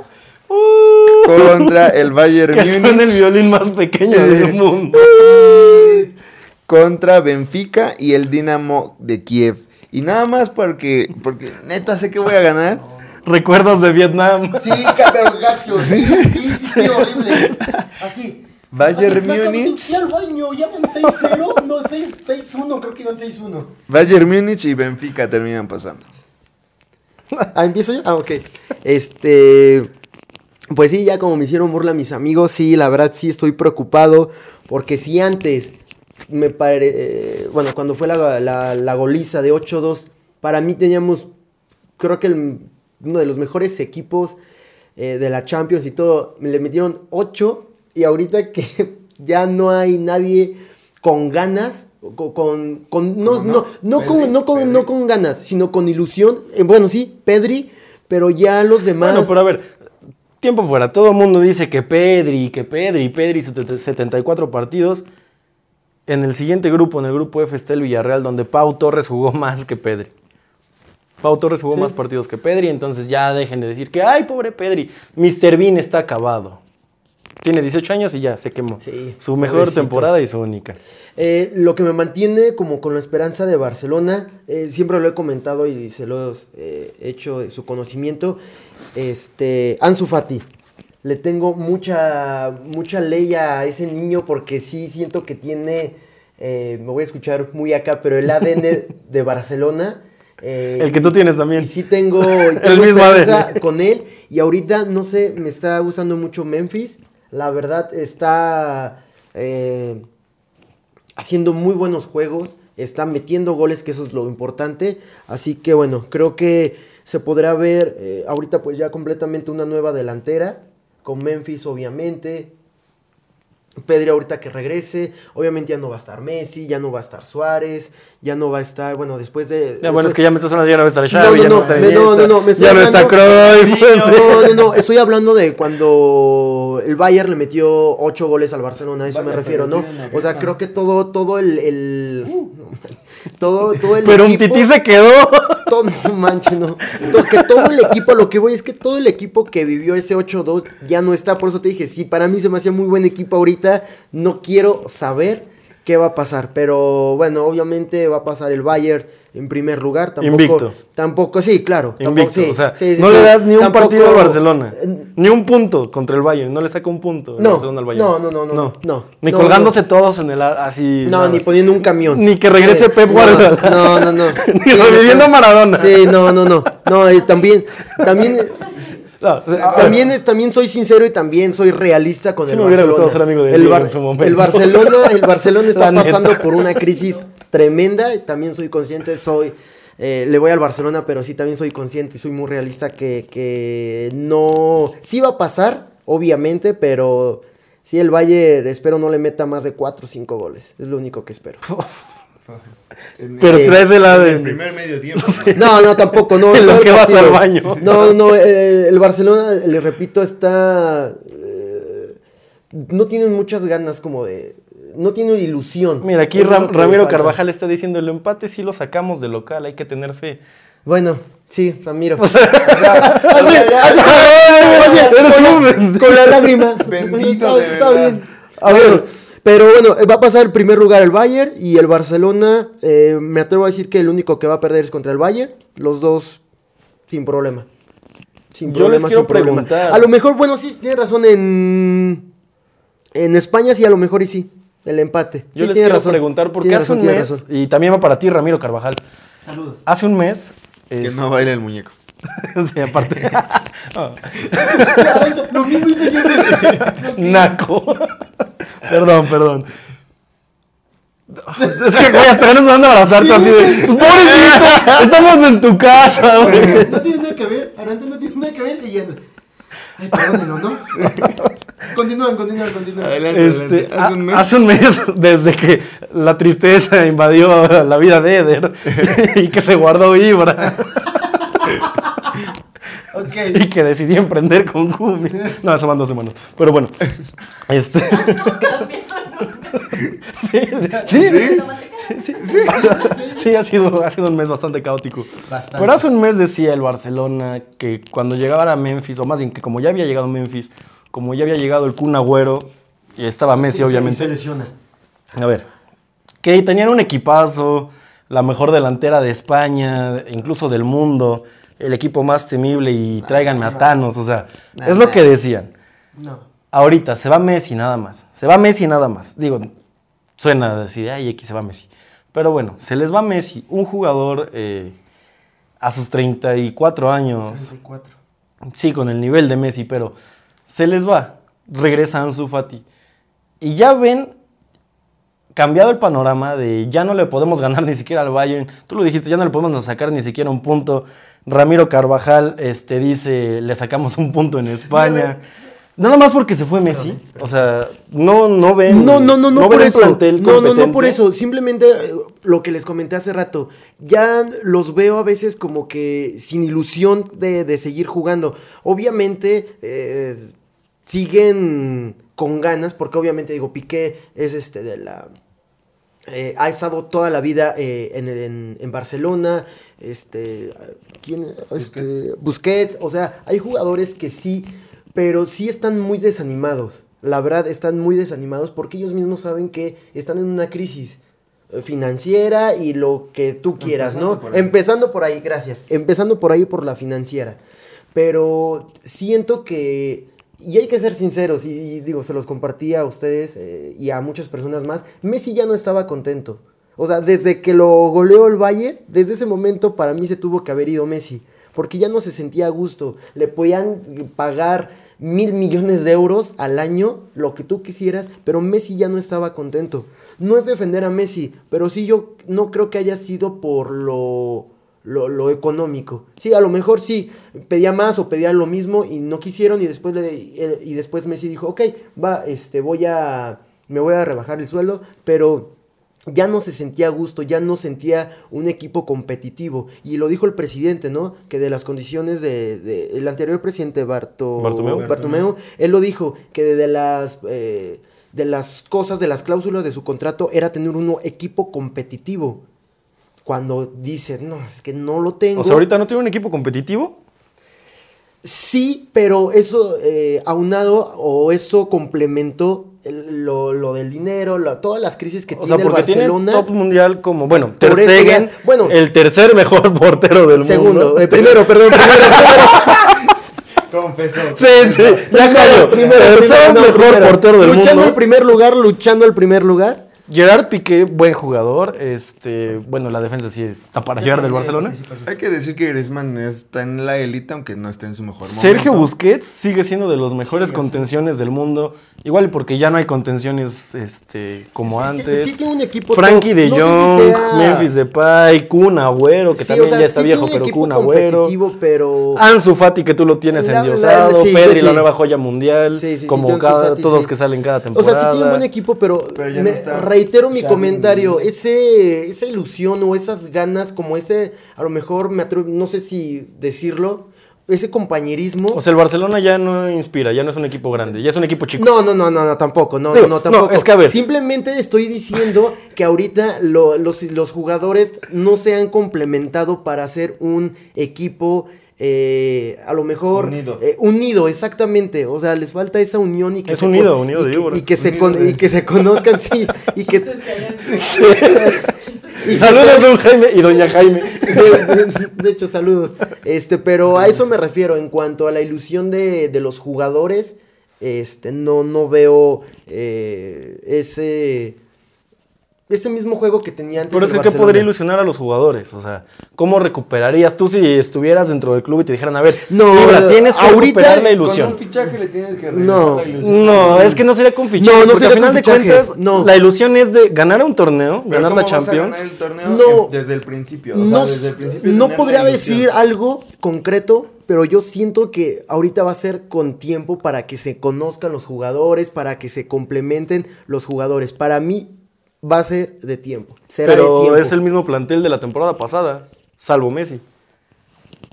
contra el Bayern que suena el Múnich violín más pequeño del <laughs> mundo. contra Benfica y el Dinamo de Kiev. Y nada más porque, porque neta sé que voy a ganar. Recuerdos de Vietnam. Sí, pero gacho. Sí, sí, sí, horrible. Así. Bayern Múnich. Fui al baño, ya van 6-0. No, 6 6-1, creo que iban 6-1. Bayern Múnich y Benfica terminan pasando. Ah, ¿empiezo ya? Ah, ok. Este. Pues sí, ya como me hicieron burla mis amigos, sí, la verdad sí estoy preocupado. Porque si antes me pare... eh, bueno, cuando fue la, la, la goliza de 8-2, para mí teníamos, creo que el- uno de los mejores equipos eh, de la Champions y todo. Le metieron 8 y ahorita que <laughs> ya no hay nadie con ganas, con, con, no, ¿Cómo no, no? Pedri, con, no, con, no con ganas, sino con ilusión. Eh, bueno, sí, Pedri, pero ya los demás... Bueno, pero a ver, tiempo fuera. Todo el mundo dice que Pedri, que Pedri, Pedri, 74 partidos. En el siguiente grupo, en el grupo F, está el Villarreal, donde Pau Torres jugó más que Pedri. Pau Torres jugó Sí. más partidos que Pedri, entonces ya dejen de decir que, ay, pobre Pedri, Mr. Bean está acabado. Tiene 18 años y ya se quemó. Sí, su mejor pobrecito. temporada y su única. Eh, lo que me mantiene como con la esperanza de Barcelona, eh, siempre lo he comentado y se lo he eh, hecho de su conocimiento, este, Ansu Fati. Le tengo mucha, mucha ley a ese niño porque sí siento que tiene, me voy a escuchar muy acá, pero el ADN <laughs> de Barcelona. eh, El que tú tienes también. Y sí tengo, <laughs> tengo mismo ADN. con él. Y ahorita, no sé, me está gustando mucho Memphis. La verdad está eh, haciendo muy buenos juegos. Está metiendo goles, que eso es lo importante. Así que bueno, creo que se podrá ver eh, ahorita pues ya completamente una nueva delantera. Con Memphis obviamente. Pedri ahorita que regrese, obviamente ya no va a estar Messi, ya no va a estar Suárez, ya no va a estar, bueno, después de... Ya, bueno, después- es que ya me estás hablando, ya no va a estar no, Xavi, no, ya no, no, no, no, no, me estoy ya no está hablando- Cruyff. pues, No, no, no, estoy hablando de cuando el Bayern le metió ocho goles al Barcelona, a eso me refiero, ¿no? O sea, creo que todo, todo el, el- <laughs> todo, todo el Pero un tití se quedó. <laughs> todo, no manches, no. To- Que todo el equipo, lo que voy es que todo el equipo que vivió ese 8-2 ya no está. Por eso te dije, sí, para mí se me hacía muy buen equipo ahorita. No quiero saber qué va a pasar. Pero bueno, obviamente va a pasar el Bayern en primer lugar. Tampoco, Invicto. Tampoco, sí, claro. tampoco- Invicto, sí, o sea, sí, sí, no sí. le das ni un Tampoco- partido al Barcelona, Eh, ni un punto contra el Bayern, no le saca un punto el No, Barcelona al Bayern. no, no, no, no, no, Ni no, colgándose todos en el así. No, nada. ni poniendo un camión. Ni que regrese Eh, Pep no, Guardiola. No, no, no. <laughs> Ni reviviendo Maradona. Sí, no, no, no. No, también, también, <laughs> <laughs> No, también, es, también soy sincero y también soy realista con Sí el me hubiera Barcelona. gustado ser amigo de el, Diego en su momento. el Barcelona, el Barcelona está pasando por una crisis tremenda. También soy consciente, soy, eh, le voy al Barcelona, pero sí también soy consciente y soy muy realista que, que no, sí va a pasar, obviamente, pero sí el Bayern espero no le meta más de 4 o 5 goles. Es lo único que espero. <laughs> pero sí. traes el En el ADN. primer medio tiempo. <laughs> No, no, tampoco, no. <laughs> En lo que vas al baño. No, no, eh, el Barcelona, les repito, está... eh, no tienen muchas ganas como de... No tienen ilusión. Mira, aquí Ram- Ramiro. Carvajal está diciendo, el empate sí lo sacamos de local, hay que tener fe. Bueno, sí, Ramiro. O sea, con, la, lágrima. Bendito, está, bien. A ver, pero bueno, va a pasar el primer lugar el Bayern y el Barcelona. eh, me atrevo a decir que el único que va a perder es contra el Bayern. Los dos sin problema. Sin Yo problema, les quiero sin problema. preguntar. A lo mejor, bueno, sí, tiene razón. En, en España sí, a lo mejor y sí. El empate. Yo sí, les quiero razón. preguntar porque Tiene hace razón, un mes, razón. y también va para ti, Ramiro Carvajal. Saludos. Hace un mes. Que es- no baile el muñeco. <laughs> sí, aparte. Oh, <laughs> <laughs> Lo mismo hice yo. Naco. perdón, perdón. Es que, güey, hasta ganas me van a abrazarte así de. ¡Pobrecito! Estamos en tu casa, güey. No tiene nada que ver. Aranza no tiene nada que ver. Y ya. Ay, perdónenlo, ¿no? <laughs> continúan, continúan, continúan. Adelante, Este, adelante. Hace un mes. a- hace un mes, desde que la tristeza invadió la vida de Eder <laughs> y que se guardó vibra Ok. <laughs> y que decidí emprender con Kumi. No, eso van dos semanas. Pero bueno, este. Sí, sí, sí. Sí, sí. Sí, ha sido, ha sido un mes bastante caótico. Bastante. Pero hace un mes decía el Barcelona que cuando llegaba a Memphis, o más bien que como ya había llegado Memphis, como ya había llegado el Kun Agüero, y estaba Messi, Se obviamente. lesiona. A ver, que tenían un equipazo, la mejor delantera de España, incluso del mundo, el equipo más temible y tráiganme a Thanos, o sea, es lo que decían. No. Ahorita se va Messi nada más. Se va Messi nada más. Digo, suena a decir, ay, X se va Messi. Pero bueno, se les va Messi, un jugador eh, a sus 34 años. 34. Sí, con el nivel de Messi, pero se les va. Regresa Ansu Fati. Y ya ven, cambiado el panorama de ya no le podemos ganar ni siquiera al Bayern. Tú lo dijiste, ya no le podemos sacar ni siquiera un punto. Ramiro Carvajal este, dice, le sacamos un punto en España. Nada más porque se fue Messi. O sea, no, no ven. No, no, no, no, por eso. plantel No, no, no por eso. Simplemente eh, lo que les comenté hace rato. Ya los veo a veces como que sin ilusión de, de seguir jugando. Obviamente eh, siguen con ganas, porque obviamente digo, Piqué es este de la. eh, ha estado toda la vida eh, en, en- en Barcelona. Este. ¿Quién? Este, Busquets. O sea, hay jugadores que sí, pero sí están muy desanimados. La verdad, están muy desanimados porque ellos mismos saben que están en una crisis eh, financiera y lo que tú quieras, ¿no? Empezando por ahí. Empezando por ahí, gracias. Empezando por ahí por la financiera. Pero siento que, y hay que ser sinceros, y, y digo, se los compartí a ustedes eh, y a muchas personas más, Messi ya no estaba contento. O sea, desde que lo goleó el Bayern, desde ese momento para mí se tuvo que haber ido Messi. Porque ya no se sentía a gusto. Le podían pagar mil millones de euros al año, lo que tú quisieras, pero Messi ya no estaba contento. No es defender a Messi, pero sí yo no creo que haya sido por lo, lo, lo económico. Sí, a lo mejor sí, pedía más o pedía lo mismo y no quisieron y después, le, eh, y después Messi dijo, ok, va, este, voy a, me voy a rebajar el sueldo, pero ya no se sentía a gusto, ya no sentía un equipo competitivo. Y lo dijo el presidente, ¿no? Que de las condiciones de, de- el anterior presidente Barto, Bartomeu. Bartomeu, él lo dijo, que de, de las... eh, de las cosas, de las cláusulas de su contrato, era tener un equipo competitivo. Cuando dice, no, es que no lo tengo. O sea, ahorita no tiene un equipo competitivo. Sí, pero eso eh, aunado o eso complementó el- lo, lo del dinero, la- todas las crisis que O sea, tiene el porque tiene Barcelona. top mundial como, bueno, Ter Stegen, ya- bueno. el tercer mejor <laughs> portero del Segundo, mundo. eh, primero, perdón, primero, <laughs> Confesó. Sí, sí, ya cayó. primero, tercer primero, no, mejor primero. portero del luchando mundo. el primer lugar, luchando el primer lugar. Gerard Piqué, buen jugador. Este, bueno, la defensa sí está para llegar del Barcelona. Hay que decir que Griezmann está en la élite, aunque no está en su mejor momento. Sergio Busquets sigue siendo de los mejores contenciones del mundo. Igual porque ya no hay contenciones este, como Sí, antes. sí tiene un equipo Frankie de No sé si Jong, sea- Memphis Depay, Kun Agüero, que Sí, también o sea, ya está sí viejo, pero Kun Agüero. pero Ansu Fati, que tú lo tienes La- la- endiosado. sí, yo Pedri, la nueva joya mundial. Sí, sí, sí, como cada, Fati, todos sí. que salen cada O temporada. sea, sí tiene un buen equipo, pero, Pero ya me- no está reitero mi comentario. Ese, esa ilusión o esas ganas, como ese, a lo mejor me atrevo, no sé si decirlo, ese compañerismo. O sea, el Barcelona ya no inspira, ya no es un equipo grande, ya es un equipo chico. no, no, no, no, no, tampoco, no, Digo, no, no, tampoco. es que a ver. Simplemente estoy diciendo que ahorita lo- los, los jugadores no se han complementado para hacer un equipo. Eh, a lo mejor Unido. eh, unido, exactamente. O sea, les falta esa unión y que Es se unido, con- unido y de que- víbora. y que se Unido con- de- y que se conozcan, sí, y que <laughs> <laughs> Y Saludos, don Jaime y doña Jaime. de, de- de hecho, saludos. Este, pero a eso me refiero. En cuanto a la ilusión de, de los jugadores, este, no, no veo eh, ese. Ese mismo juego que tenía antes. Pero es que, ¿qué Barcelona. podría ilusionar a los jugadores? O sea, ¿cómo recuperarías tú si estuvieras dentro del club y te dijeran, a ver, No, Fibra, tienes que ahorita, recuperar la Con ilusión? un fichaje le tienes que No. la ilusión. No, es que no sería con fichajes. No, no sería al final con de fichajes, cuentas, no. la ilusión es de ganar un torneo, Pero ganar ¿cómo la vas a Champions. ganar el torneo No. en- desde el principio. O sea, no, desde el principio no podría decir algo concreto, pero yo siento que ahorita va a ser con tiempo para que se conozcan los jugadores, para que se complementen los jugadores. Para mí va a ser de tiempo. Será de Pero tiempo. es el mismo plantel de la temporada pasada, salvo Messi.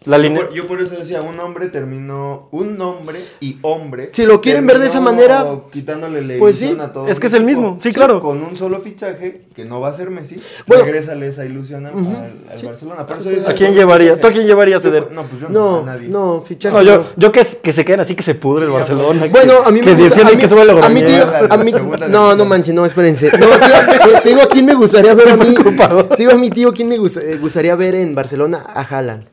La Yo línea. por, yo por eso decía, un hombre terminó, un nombre y hombre. Si lo quieren ver de esa manera, quitándole la pues ilusión sí. a todo Es que es el mismo, sí, claro. Con un solo fichaje, que no va a ser Messi, Bueno. regrésale esa ilusión a- Ujú, al, al sí. Barcelona. Por eso yo ¿A decía, quién llevaría? ¿Tú a quién llevarías, Yo- Eder? No, pues yo no, No, a nadie. no, fichaje. No, yo, yo que, que se queden así que se pudre el Barcelona. Bueno, que- a mí que me gusta. deciden a mí, que sube a mí, Groñera. a mí- Segunda no, no manches, no, espérense. No, te, digo- te digo a quién me gustaría ver a mí. <laughs> Te digo a mi tío quién me eh, gustaría ver en Barcelona a Haaland.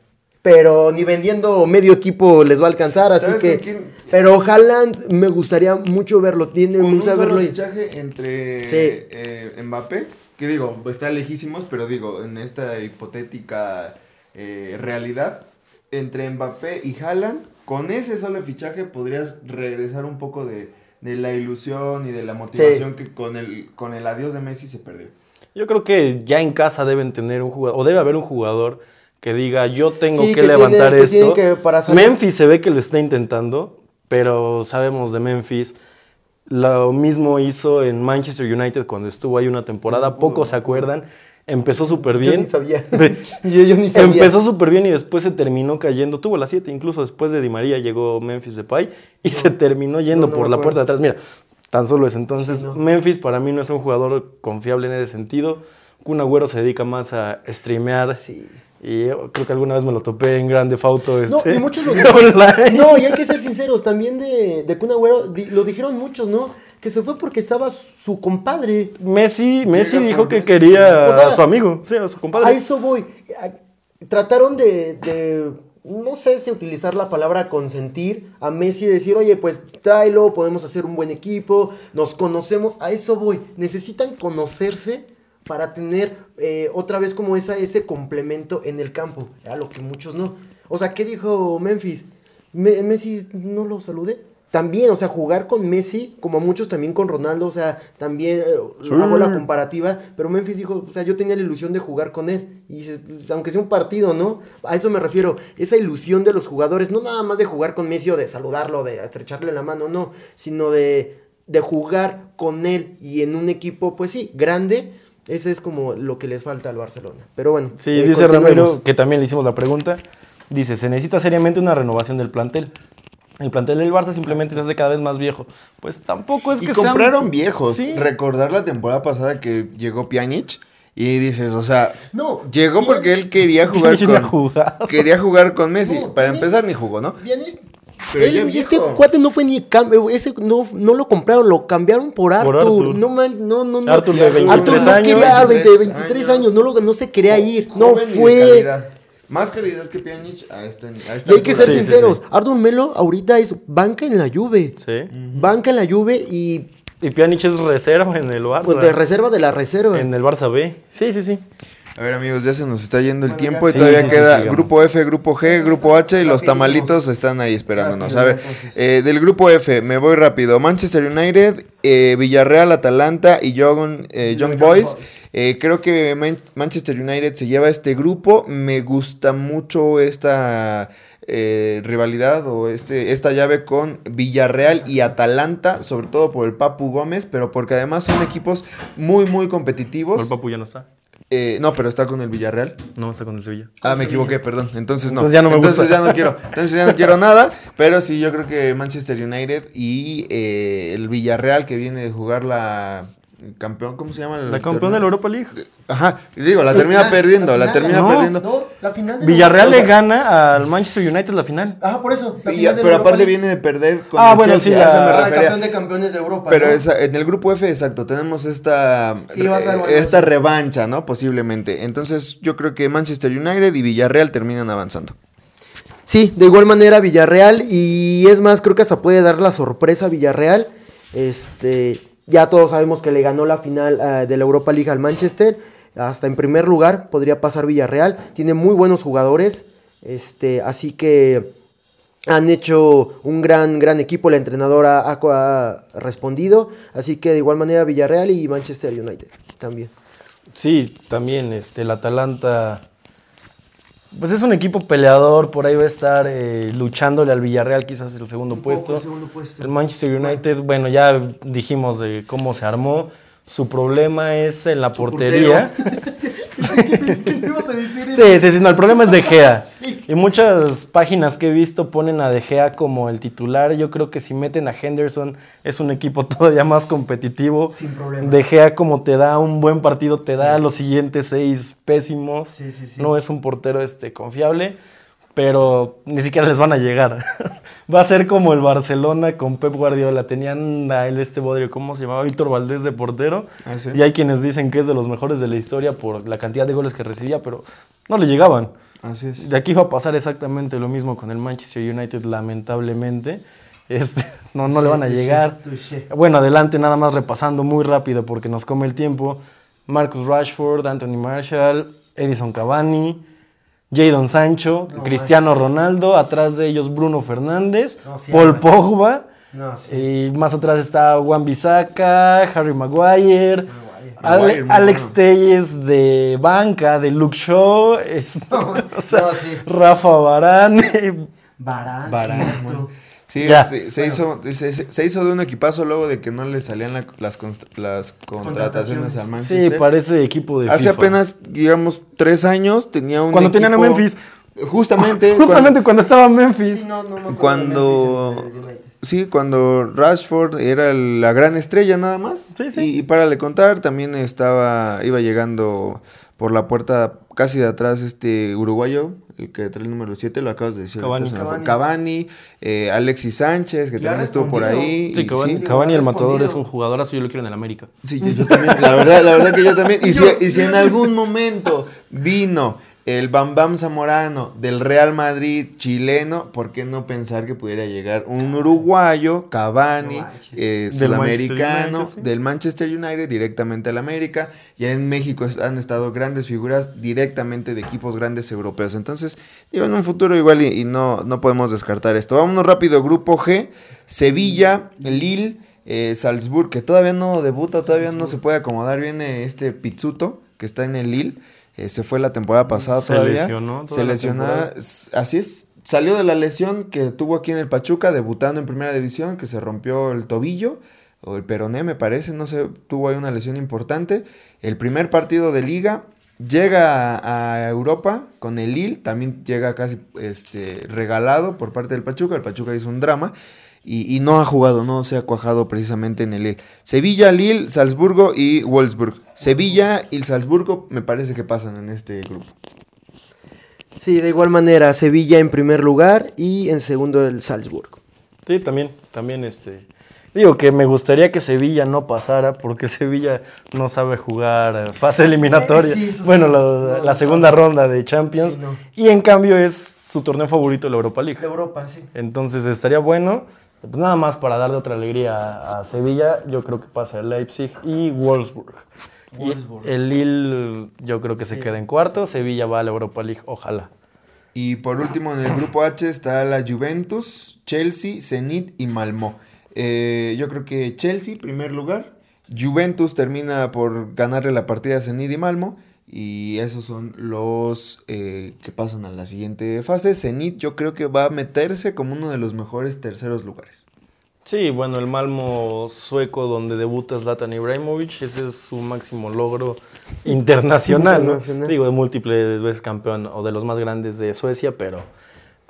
Pero ni vendiendo medio equipo les va a alcanzar, así ¿Sabes que. quién? Pero Haaland me gustaría mucho verlo. Tiene, Con me un verlo. fichaje entre Sí. eh, Mbappé, que digo, está lejísimos, pero digo, en esta hipotética eh, realidad, entre Mbappé y Haaland, con ese solo fichaje podrías regresar un poco de, de la ilusión y de la motivación que con el, con el adiós de Messi se perdió. Yo creo que ya en casa deben tener un jugador, o debe haber un jugador que diga, yo tengo Sí, que, que levantar tiene- esto. que para salir- Memphis se ve que lo está intentando, pero sabemos de Memphis. Lo mismo hizo en Manchester United cuando estuvo ahí una temporada, pocos se acuerdan. Empezó súper Yo bien. ni sabía. <laughs> <laughs> yo, yo ni sabía. Empezó súper bien y después se terminó cayendo. Tuvo las 7, incluso después de Di María llegó Memphis Depay y se terminó yendo por la puerta de atrás. Mira, tan solo eso. Entonces, Sí. Memphis para mí no es un jugador confiable en ese sentido. Kun Agüero se dedica más a streamear. Sí. Y yo creo que alguna vez me lo topé en Grande Fauto. No, Este, y muchos lo <laughs> online. No, y hay que ser sinceros, también de, de Kun Agüero, di- lo dijeron muchos, ¿no? Que se fue porque estaba su compadre. Messi, Messi dijo que Messi. quería O sea, a su amigo, sí, a su A compadre. eso voy. A- Trataron de, de, no sé si utilizar la palabra consentir a Messi y decir, oye, pues tráelo, podemos hacer un buen equipo, nos conocemos. A eso voy. Necesitan conocerse para tener eh, otra vez como esa, ese complemento en el campo. A lo que muchos no. O sea, ¿qué dijo Memphis? Me- Messi no lo saludé. También, o sea, jugar con Messi, como muchos también con Ronaldo, o sea, también eh, Sí. hago la comparativa, pero Memphis dijo, o sea, yo tenía la ilusión de jugar con él, y pues, aunque sea un partido, ¿no? A eso me refiero, esa ilusión de los jugadores, no nada más de jugar con Messi o de saludarlo, de estrecharle la mano, no, sino de, de jugar con él y en un equipo, pues sí, grande, ese es como lo que les falta al Barcelona. Pero bueno, Sí, eh, dice. Ramiro, que también le hicimos la pregunta. Dice, se necesita seriamente una renovación del plantel. El plantel del Barça simplemente se hace cada vez más viejo. Pues tampoco es y que sean- compraron viejos. Sí. Recordar la temporada pasada que llegó Pjanic y dices, o sea, No, llegó Pjanic- porque él quería jugar <laughs> con quería jugar con Messi. No, Para Pjanic- empezar ni jugó, ¿no? Pjanic- Pero él- ya y este viejo. cuate no fue ni cambio, ese no, no lo compraron, lo cambiaron por Arthur. Arthur. No, man, no, no, no. Arthur de Arthur 23 no años. quería 20, 23 23 años, no, lo, no se quería ir. No fue. Más calidad que Pjanic a, este, a esta Y hay que ser Sí, sí, sinceros, sí. Arthur Melo ahorita es banca en la Juve. Sí. Banca en la Juve y Y Pjanic es reserva en el Barça. pues de reserva de la reserva. en el Barça B. Sí, sí, sí. A ver amigos, ya se nos está yendo el Bueno, tiempo ya y sí, todavía sí, queda grupo F, grupo G, grupo H y los tamalitos están ahí esperándonos. A ver, eh, del grupo F me voy rápido. Manchester United, eh, Villarreal, Atalanta y Young, eh, Young Boys. Eh, creo que Man- Manchester United se lleva este grupo. Me gusta mucho esta eh, rivalidad o este, esta llave con Villarreal y Atalanta, sobre todo por el Papu Gómez, pero porque además son equipos muy, muy competitivos. el Papu ya no está. Eh, no, pero está con el Villarreal. No está con el Sevilla. Ah, me equivoqué, perdón. Entonces no. Entonces ya no me Entonces gusta. ya no quiero. <laughs> Entonces ya no quiero nada. Pero sí, yo creo que Manchester United y eh, el Villarreal que viene de jugar la, campeón, ¿cómo se llama? La campeón de la Europa League. Ajá, digo, la termina final, perdiendo, la, termina no. perdiendo. No, la final de Villarreal la- le gana al Manchester United la final. Ajá, por eso. la Y- final de la pero Europa aparte League. viene de perder con Ah, el bueno, Chelsea, sí, a eso la- me Ah, refería. campeón de campeones de Europa. Pero ¿no? esa- en el grupo F, exacto, tenemos esta, Sí, ser eh, bueno, esta sí. revancha, ¿no? Posiblemente. Entonces, yo creo que Manchester United y Villarreal terminan avanzando. Sí, de igual manera Villarreal y es más, creo que hasta puede dar la sorpresa a Villarreal. Este, ya todos sabemos que le ganó la final ah, de la Europa League al Manchester. Hasta en primer lugar podría pasar Villarreal. Tiene muy buenos jugadores. Este, así que han hecho un gran, gran equipo. La entrenadora ha, ha respondido. Así que de igual manera Villarreal y Manchester United también. Sí, también este, el Atalanta. Pues es un equipo peleador, por ahí va a estar eh, luchándole al Villarreal, quizás el segundo puesto. El Manchester United, bueno, ya dijimos de cómo se armó. Su problema es en la portería. <laughs> Sí, sí, sí, no, el problema es De Gea. <laughs> Y muchas páginas que he visto ponen a De Gea como el titular. Yo creo que si meten a Henderson es un equipo <laughs> todavía más competitivo. Sin problema. De Gea como te da un buen partido, te da los siguientes seis pésimos. Sí, sí, sí. No es un portero este, confiable, pero ni siquiera les van a llegar. <laughs> Va a ser como el Barcelona con Pep Guardiola. Tenían a él este bodrio, ¿cómo se llamaba? Víctor Valdés de portero. Ah, sí. Y hay quienes dicen que es de los mejores de la historia por la cantidad de goles que recibía, pero no le llegaban. Así es. De aquí va a pasar exactamente lo mismo con el Manchester United, lamentablemente. Este, <laughs> no, no le van a llegar. Bueno, adelante, nada más repasando muy rápido porque nos come el tiempo. Marcus Rashford, Anthony Marshall, Edison Cavani, Jadon Sancho, Cristiano Ronaldo, atrás de ellos Bruno Fernández, No, sí, Paul. Pogba, No, sí. y más atrás está Juan Bisaca, Harry Maguire, Ale- Maguire, muy Alex bueno. Telles de banca, de Luke Shaw, es- <laughs> o sea, no, sí. Rafa Barán, <laughs> bueno. Sí, Ya. se, se hizo, se, hizo de un equipazo luego de que no le salían la- las, las contrataciones al sí, Manchester. parece equipo de Hace FIFA. apenas, digamos, tres años tenía un Cuando tenían a Memphis. Justamente. <laughs> Justamente cuando estaba en Memphis. Sí, no, no me Cuando- Memphis. Sí, cuando Rashford era la gran estrella nada más. Sí, sí. Y, y para le contar, también estaba, iba llegando por la puerta casi de atrás este uruguayo, el que trae el número 7, lo acabas de decir. Cavani. Cavani. Cavani, eh, Alexis Sánchez, que Ya también estuvo por ahí. Sí, y Cavani, sí. Cavani el matador es un jugadorazo, yo lo quiero en el América. Sí, yo, yo también, la verdad, la verdad que yo también. Y <laughs> si, y si en <laughs> algún momento vino el Bam Bam Zamorano del Real Madrid chileno, ¿por qué no pensar que pudiera llegar un uruguayo, Cavani, eh, Del sudamericano, Manchester United, sí. del Manchester United directamente al América? Ya en México han estado grandes figuras directamente de equipos grandes europeos. Entonces, en un futuro igual y, y no, no podemos descartar esto. Vámonos rápido, grupo G, Sevilla, Lille. Eh, Salzburg, que todavía no debuta, todavía no se puede acomodar. Viene este Pizzuto, que está en el Lille. Eh, se fue la temporada pasada Se todavía. lesionó toda Se lesionó. Así es. Salió de la lesión que tuvo aquí en el Pachuca, debutando en primera división, que se rompió el tobillo o el peroné, me parece. No sé, tuvo ahí una lesión importante. El primer partido de liga. Llega a, a Europa con el Lille, también llega casi este, regalado por parte del Pachuca. El Pachuca hizo un drama y, y no ha jugado, no se ha cuajado precisamente en el Lille. Sevilla, Lille, Salzburgo y Wolfsburg. Sevilla y Salzburgo me parece que pasan en este grupo. Sí, de igual manera, Sevilla en primer lugar y en segundo el Salzburg. Sí, también, también este. Digo que me gustaría que Sevilla no pasara porque <laughs> Sevilla no sabe jugar eh, fase eliminatoria. Sí, bueno, sí. la, No, la no segunda ronda de Champions. Sí, no. Y en cambio es su torneo favorito la Europa League. Europa, sí. Entonces estaría bueno. Pues nada más para darle otra alegría a, Sevilla, yo creo que pasa el Leipzig y Wolfsburg. Y Wolfsburg. el Lille yo creo que se queda en cuarto, Sevilla va a la Europa League, ojalá. Y por último en el grupo H está la Juventus, Chelsea, Zenit y Malmö. Eh, yo creo que Chelsea, primer lugar. Juventus termina por ganarle la partida a Zenit y Malmö. Y esos son los eh, que pasan a la siguiente fase. Zenit yo creo que va a meterse como uno de los mejores terceros lugares. Sí, bueno, el Malmo sueco donde debuta Zlatan Ibrahimovic, ese es su máximo logro <laughs> internacional. Digo, de múltiples veces campeón o de los más grandes de Suecia, pero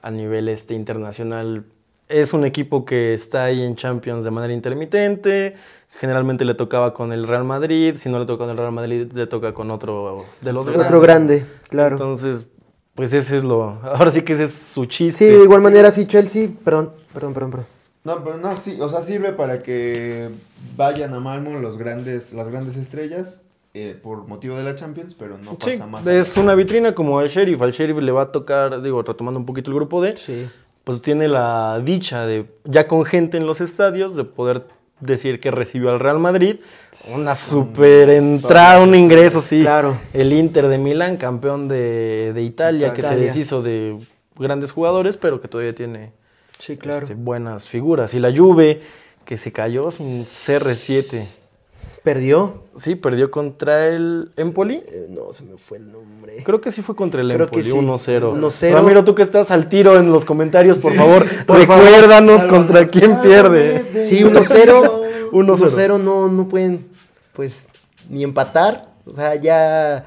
a nivel este internacional es un equipo que está ahí en Champions de manera intermitente. Generalmente le tocaba con el Real Madrid. Si no le toca con el Real Madrid, le toca con otro de los Otro grande, claro. Entonces, pues ese es lo. Ahora sí que ese es su Sí, chiste. de igual manera, sí, Chelsea, perdón, perdón, perdón, perdón. No, pero no, sí, o sea, sirve para que vayan a Malmo los grandes, las grandes estrellas eh, por motivo de la Champions, pero no Sí, pasa más. es una vitrina como el Sheriff. Al Sheriff le va a tocar, digo, retomando un poquito el grupo D, Sí. pues tiene la dicha de, ya con gente en los estadios, de poder decir que recibió al Real Madrid. Una super entrada, un ingreso, sí. Claro. El Inter de Milán, campeón de, de Italia, que se deshizo de grandes jugadores, pero que todavía tiene Sí, claro. este, buenas figuras. Y la Juve, que se cayó sin CR7. ¿Perdió? Sí, perdió contra el Empoli. Eh, no, se me fue el nombre. Creo que sí fue contra el Creo Empoli, sí. 1-0. 1-0. Ramiro, tú que estás al tiro en los comentarios, por favor, <laughs> por favor. recuérdanos contra quién pierde. Sí, 1-0. 1-0. 1-0 no, no pueden, pues, ni empatar. O sea, ya,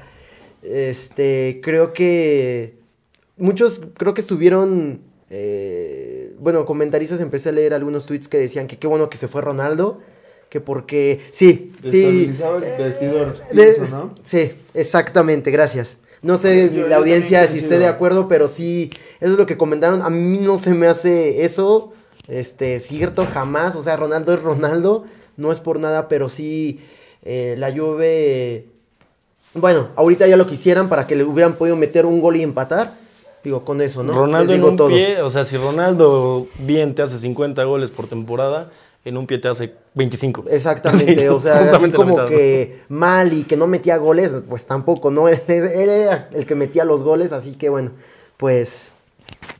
este, creo que muchos, creo que estuvieron, eh, bueno, comentaristas, empecé a leer algunos tweets que decían que qué bueno que se fue Ronaldo, que porque, sí, sí. Estabilizaba el vestidor, de- pienso, ¿no? Sí, exactamente, gracias. No sé Yo- yo la audiencia si esté de acuerdo, pero sí, eso es lo que comentaron. A mí no se me hace eso, este, cierto, jamás. O sea, Ronaldo es Ronaldo, no es por nada, pero sí, eh, la Juve, bueno, ahorita ya lo quisieran para que le hubieran podido meter un gol y empatar. Digo, con eso, ¿no? Ronaldo en un todo. pie, o sea, si Ronaldo bien te hace 50 goles por temporada, en un pie te hace 25. Exactamente, Sí, o sea, así como mitad. que mal y que no metía goles, pues tampoco, ¿no? Él, <laughs> él era el que metía los goles, así que bueno, pues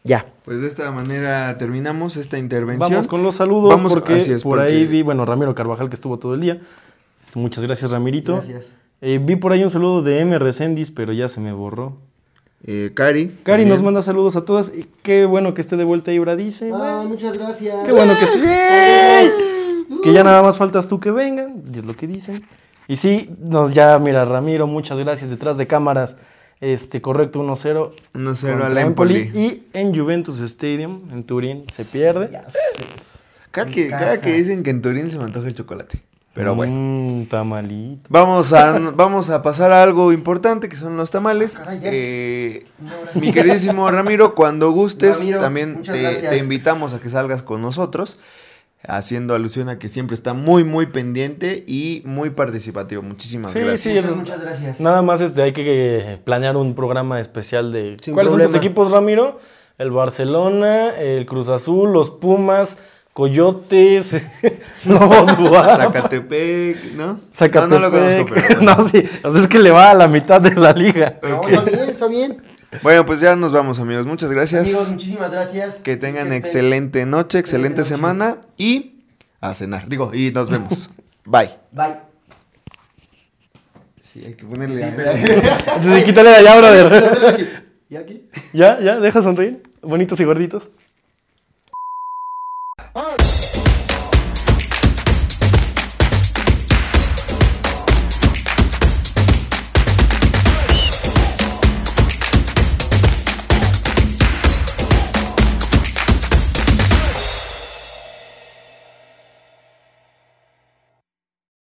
ya. Pues de esta manera terminamos esta intervención. Vamos con los saludos Vamos- porque es, por porque- ahí vi, bueno, Ramiro Carvajal que estuvo todo el día. Muchas gracias, Ramirito. Gracias. Eh, vi por ahí un saludo de M. Recendis, pero ya se me borró. Eh, Cari. Cari también. nos manda saludos a todas. Y qué bueno que esté de vuelta Ibra, dice. Ah, muchas gracias. Qué bueno que estés. Que ya nada más faltas tú que vengan, y es lo que dicen. Y sí, nos ya, mira, Ramiro, muchas gracias. Detrás de cámaras, este, correcto, 1-0. 1-0 contra al Empoli. Y en Juventus Stadium, en Turín, se pierde. Ya sé. Cada que, cada que dicen que en Turín se me antoja el chocolate. Pero bueno. Mm, tamalito. Vamos a, <laughs> vamos a pasar a algo importante que son los tamales. Ah, caray. Eh, mi queridísimo Ramiro, cuando gustes, Ramiro, también te, invitamos a que salgas con nosotros. Haciendo alusión a que siempre está muy, muy pendiente y muy participativo. Muchísimas Sí, gracias. sí, Muchas, gracias. Nada más este, hay que planear un programa especial de... Sin ¿Cuáles son tus equipos, Ramiro? El Barcelona, el Cruz Azul, los Pumas, Coyotes, <laughs> Lobos <laughs> Guap, Zacatepec, ¿no? Zacatepec. No, no lo conozco, pero bueno. <laughs> No, sí, o sea, es que le va a la mitad de la liga. No, está bien, está bien. Bueno, pues ya nos vamos, amigos. Muchas gracias. Amigos, muchísimas gracias. que tengan excelente noche, excelente noche. semana y a cenar. Digo, y nos vemos. Bye. Bye. Sí, hay que ponerle. Sí, pero- Entonces, quítale de allá, brother. ¿Y aquí? ¿Ya? ¿Ya? ¿Deja sonreír? Bonitos y gorditos. Hey!